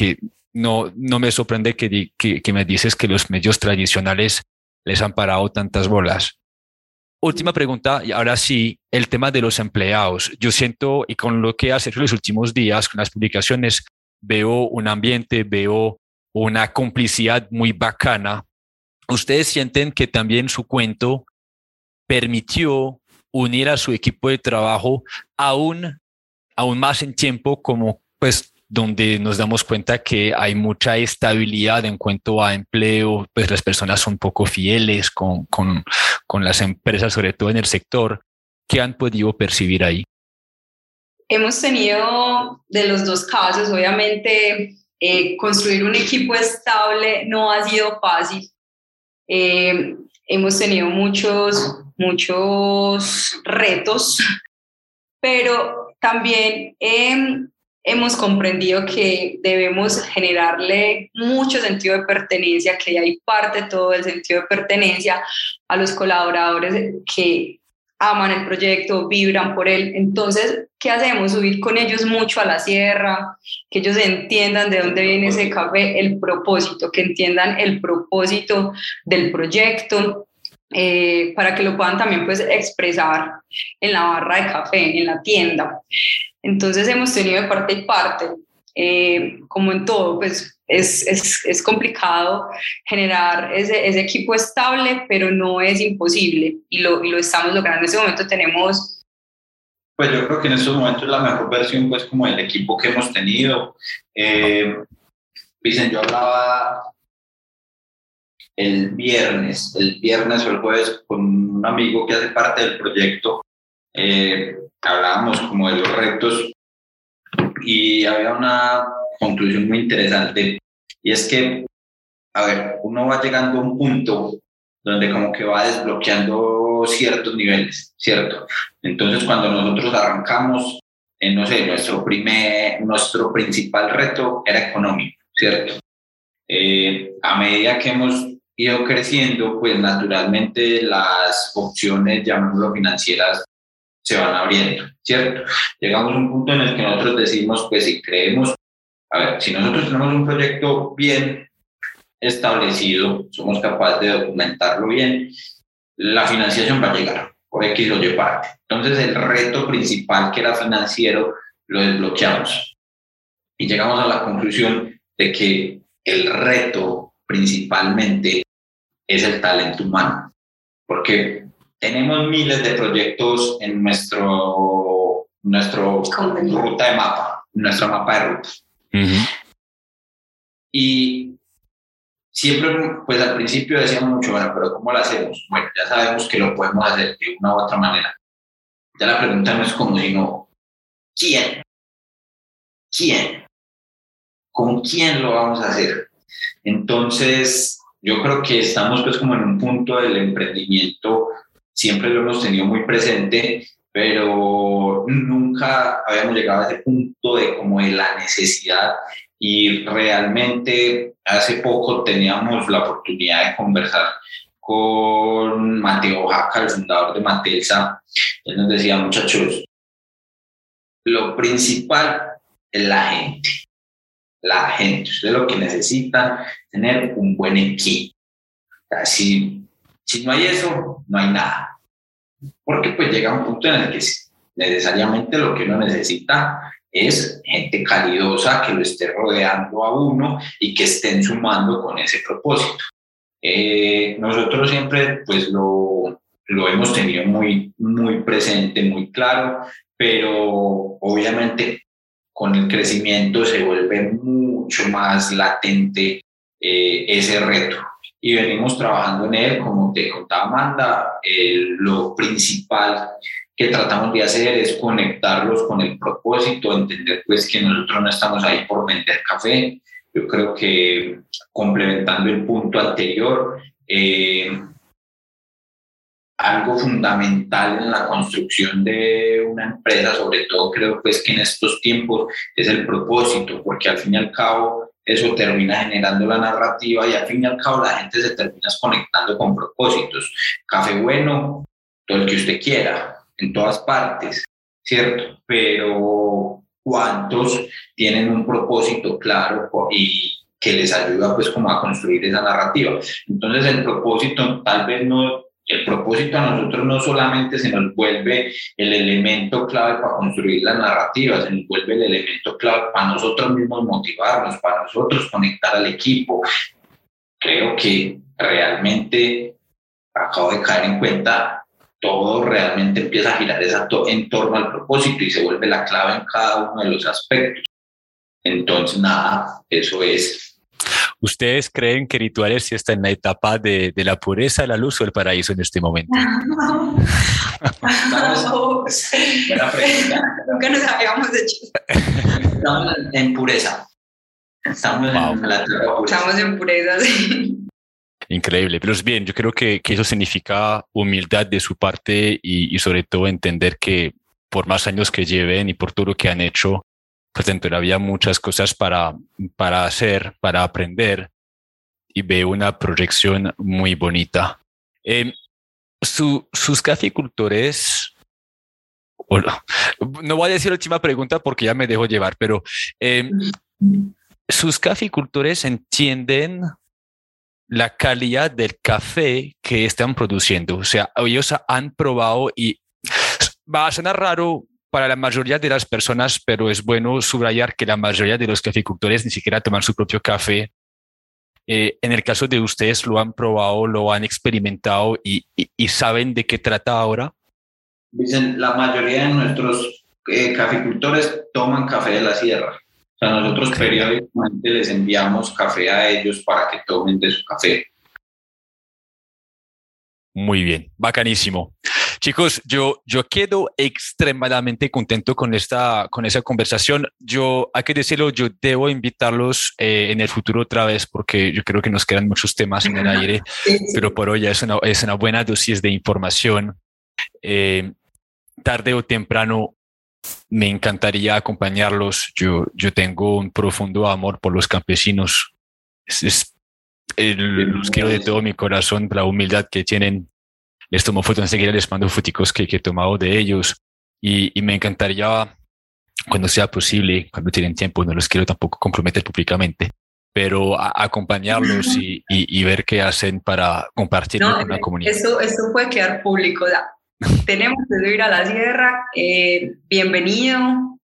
no, no me sorprende que, que, me dices que los medios tradicionales les han parado tantas bolas. Última pregunta, y ahora sí, el tema de los empleados. Yo siento, y con lo que hace los últimos días, con las publicaciones, veo un ambiente, veo una complicidad muy bacana ustedes sienten que también su cuento permitió unir a su equipo de trabajo aún, aún más en tiempo como pues donde nos damos cuenta que hay mucha estabilidad en cuanto a empleo, pues las personas son poco fieles con, con, con las empresas, sobre todo en el sector. ¿Qué han podido percibir ahí? Hemos tenido de los dos casos, obviamente, eh, construir un equipo estable no ha sido fácil. Eh, hemos tenido muchos, muchos retos, pero también hemos comprendido que debemos generarle mucho sentido de pertenencia, que hay parte todo el sentido de pertenencia a los colaboradores que aman el proyecto, vibran por él. Entonces, ¿qué hacemos? Subir con ellos mucho a la sierra, que ellos entiendan de dónde viene ese café, el propósito, que entiendan el propósito del proyecto. Eh, para que lo puedan también pues expresar en la barra de café, en la tienda. Entonces hemos tenido de parte y parte, eh, como en todo, pues es, es, es complicado generar ese, ese, equipo estable, pero no es imposible y lo, y lo estamos logrando. En este momento tenemos... Pues yo creo que en estos momentos la mejor versión, pues como el equipo que hemos tenido. Eh, yo hablaba el viernes, el viernes o el jueves con un amigo que hace parte del proyecto. Eh, hablábamos como de los retos y había una conclusión muy interesante y es que, a ver, uno va llegando a un punto donde como que va desbloqueando ciertos niveles, ¿cierto? Entonces cuando nosotros arrancamos, no sé, nuestro, primer, nuestro principal reto era económico, ¿cierto? Eh, a medida que hemos ido creciendo, pues naturalmente las opciones, llamémoslo financieras, se van abriendo, ¿cierto? Llegamos a un punto en el que nosotros decimos, pues si creemos, a ver, si nosotros tenemos un proyecto bien establecido, somos capaces de documentarlo bien, la financiación va a llegar por X o Y parte. Entonces el reto principal que era financiero lo desbloqueamos y llegamos a la conclusión de que el reto principalmente es el talento humano, porque tenemos miles de proyectos en nuestro, nuestro ruta de mapa, nuestro mapa de ruta. Y siempre, pues al principio decíamos mucho, bueno, pero ¿cómo lo hacemos? Bueno, ya sabemos que lo podemos hacer de una u otra manera. Ya la pregunta no es como, sino, ¿quién? ¿Quién? ¿Con quién lo vamos a hacer? Entonces, yo creo que estamos pues como en un punto del emprendimiento, siempre lo hemos tenido muy presente, pero nunca habíamos llegado a ese punto de como de la necesidad y realmente hace poco teníamos la oportunidad de conversar con Mateo Jaca, el fundador de Matelsa. Él nos decía, muchachos, lo principal es la gente. La gente. Ustedes lo que necesitan tener un buen equipo. si, si no hay eso, no hay nada. Porque pues llega un punto en el que necesariamente lo que uno necesita es gente calidosa que lo esté rodeando a uno y que estén sumando con ese propósito. Eh, nosotros siempre pues lo, lo hemos tenido muy, muy presente, muy claro, pero obviamente con el crecimiento se vuelve mucho más latente eh, ese reto. Y venimos trabajando en él, como te contaba Amanda, lo principal que tratamos de hacer es conectarlos con el propósito, entender pues que nosotros no estamos ahí por vender café. Yo creo que complementando el punto anterior, eh, algo fundamental en la construcción de una empresa, sobre todo creo pues que en estos tiempos es el propósito, porque al fin y al cabo eso termina generando la narrativa y al fin y al cabo la gente se termina conectando con propósitos. Café bueno, todo el que usted quiera, en todas partes, ¿cierto? Pero ¿cuántos tienen un propósito claro y que les ayuda pues como a construir esa narrativa? Entonces el propósito tal vez no, el propósito a nosotros no solamente se nos vuelve el elemento clave para construir la narrativa, se nos vuelve el elemento clave para nosotros mismos motivarnos, para nosotros conectar al equipo. Creo que realmente acabo de caer en cuenta todo realmente empieza a girar en torno al propósito y se vuelve la clave en cada uno de los aspectos. Entonces, nada, eso es. ¿Ustedes creen que Rituales sí está en la etapa de, de la pureza, la luz o el paraíso en este momento? Buena pregunta. Nunca nos habíamos hecho. Estamos en pureza. Estamos, en, la pureza. Estamos en pureza, sí. Increíble, pero es bien, yo creo que, que eso significa humildad de su parte y, y, sobre todo entender que por más años que lleven y por todo lo que han hecho, pues dentro había muchas cosas para, para hacer, para aprender y veo una proyección muy bonita. Eh, su, sus caficultores, no voy a decir la última pregunta porque ya me dejo llevar, pero eh, sus caficultores entienden la calidad del café que están produciendo. O sea, ellos han probado y va a sonar raro para la mayoría de las personas, pero es bueno subrayar que la mayoría de los caficultores ni siquiera toman su propio café. Eh, en el caso de ustedes, lo han probado, lo han experimentado y, y, saben de qué trata ahora. Dicen, la mayoría de nuestros eh, caficultores toman café de la sierra. O sea, nosotros periódicamente les enviamos café a ellos para que tomen de su café. Muy bien, bacanísimo. Chicos, yo, yo quedo extremadamente contento con esta, con esa conversación. Yo, hay que decirlo, yo debo invitarlos eh, en el futuro otra vez porque yo creo que nos quedan muchos temas en el aire, pero por hoy es una, es una buena dosis de información. Eh, tarde o temprano me encantaría acompañarlos. Yo, yo tengo un profundo amor por los campesinos. Es, los quiero de todo mi corazón, la humildad que tienen. Les tomo fotos enseguida, les mando fotos que, que he tomado de ellos. Y, y, me encantaría, cuando sea posible, cuando tienen tiempo, no los quiero tampoco comprometer públicamente, pero acompañarlos y, y, ver qué hacen para compartir con la comunidad. Eso, eso puede quedar público. Tenemos que ir a la sierra. Eh, bienvenido.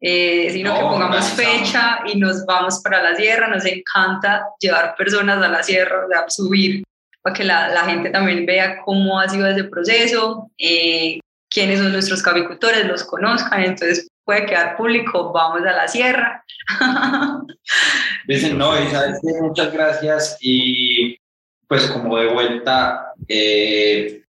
Eh, sino que pongamos fecha y nos vamos para la sierra. Nos encanta llevar personas a la sierra, o subir, para que la, la, gente también vea cómo ha sido ese proceso, eh, quiénes son nuestros cavicultores, los conozcan. Entonces puede quedar público, vamos a la sierra. Dicen, no, Isabel, muchas gracias y pues como de vuelta, eh,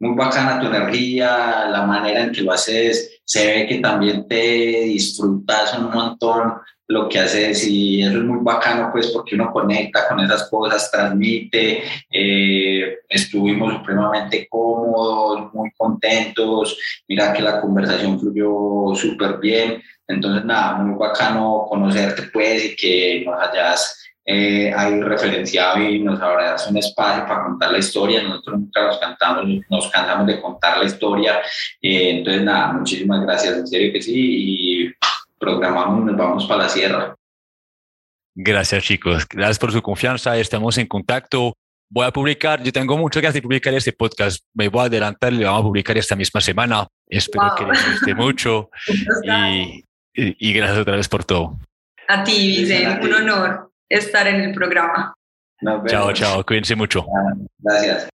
muy bacana tu energía, la manera en que lo haces, se ve que también te disfrutas un montón lo que haces y eso es muy bacano pues porque uno conecta con esas cosas, transmite, eh, estuvimos supremamente cómodos, muy contentos, mira que la conversación fluyó súper bien, entonces nada, muy bacano conocerte pues y que nos hayas eh, ahí referenciado y nos habrás un espacio para contar la historia. Nosotros nunca nos cantamos, nos cansamos de contar la historia. Eh, entonces, nada, muchísimas gracias, en serio que sí. Y programamos, nos vamos para la sierra. Gracias, chicos. Gracias por su confianza. Estamos en contacto. Voy a publicar, yo tengo mucho ganas de publicar este podcast. Me voy a adelantar, le vamos a publicar esta misma semana. Espero que les guste mucho. y, y, gracias otra vez por todo. A ti, Vicente, un honor estar en el programa. Chao, chao, cuídense mucho. Gracias.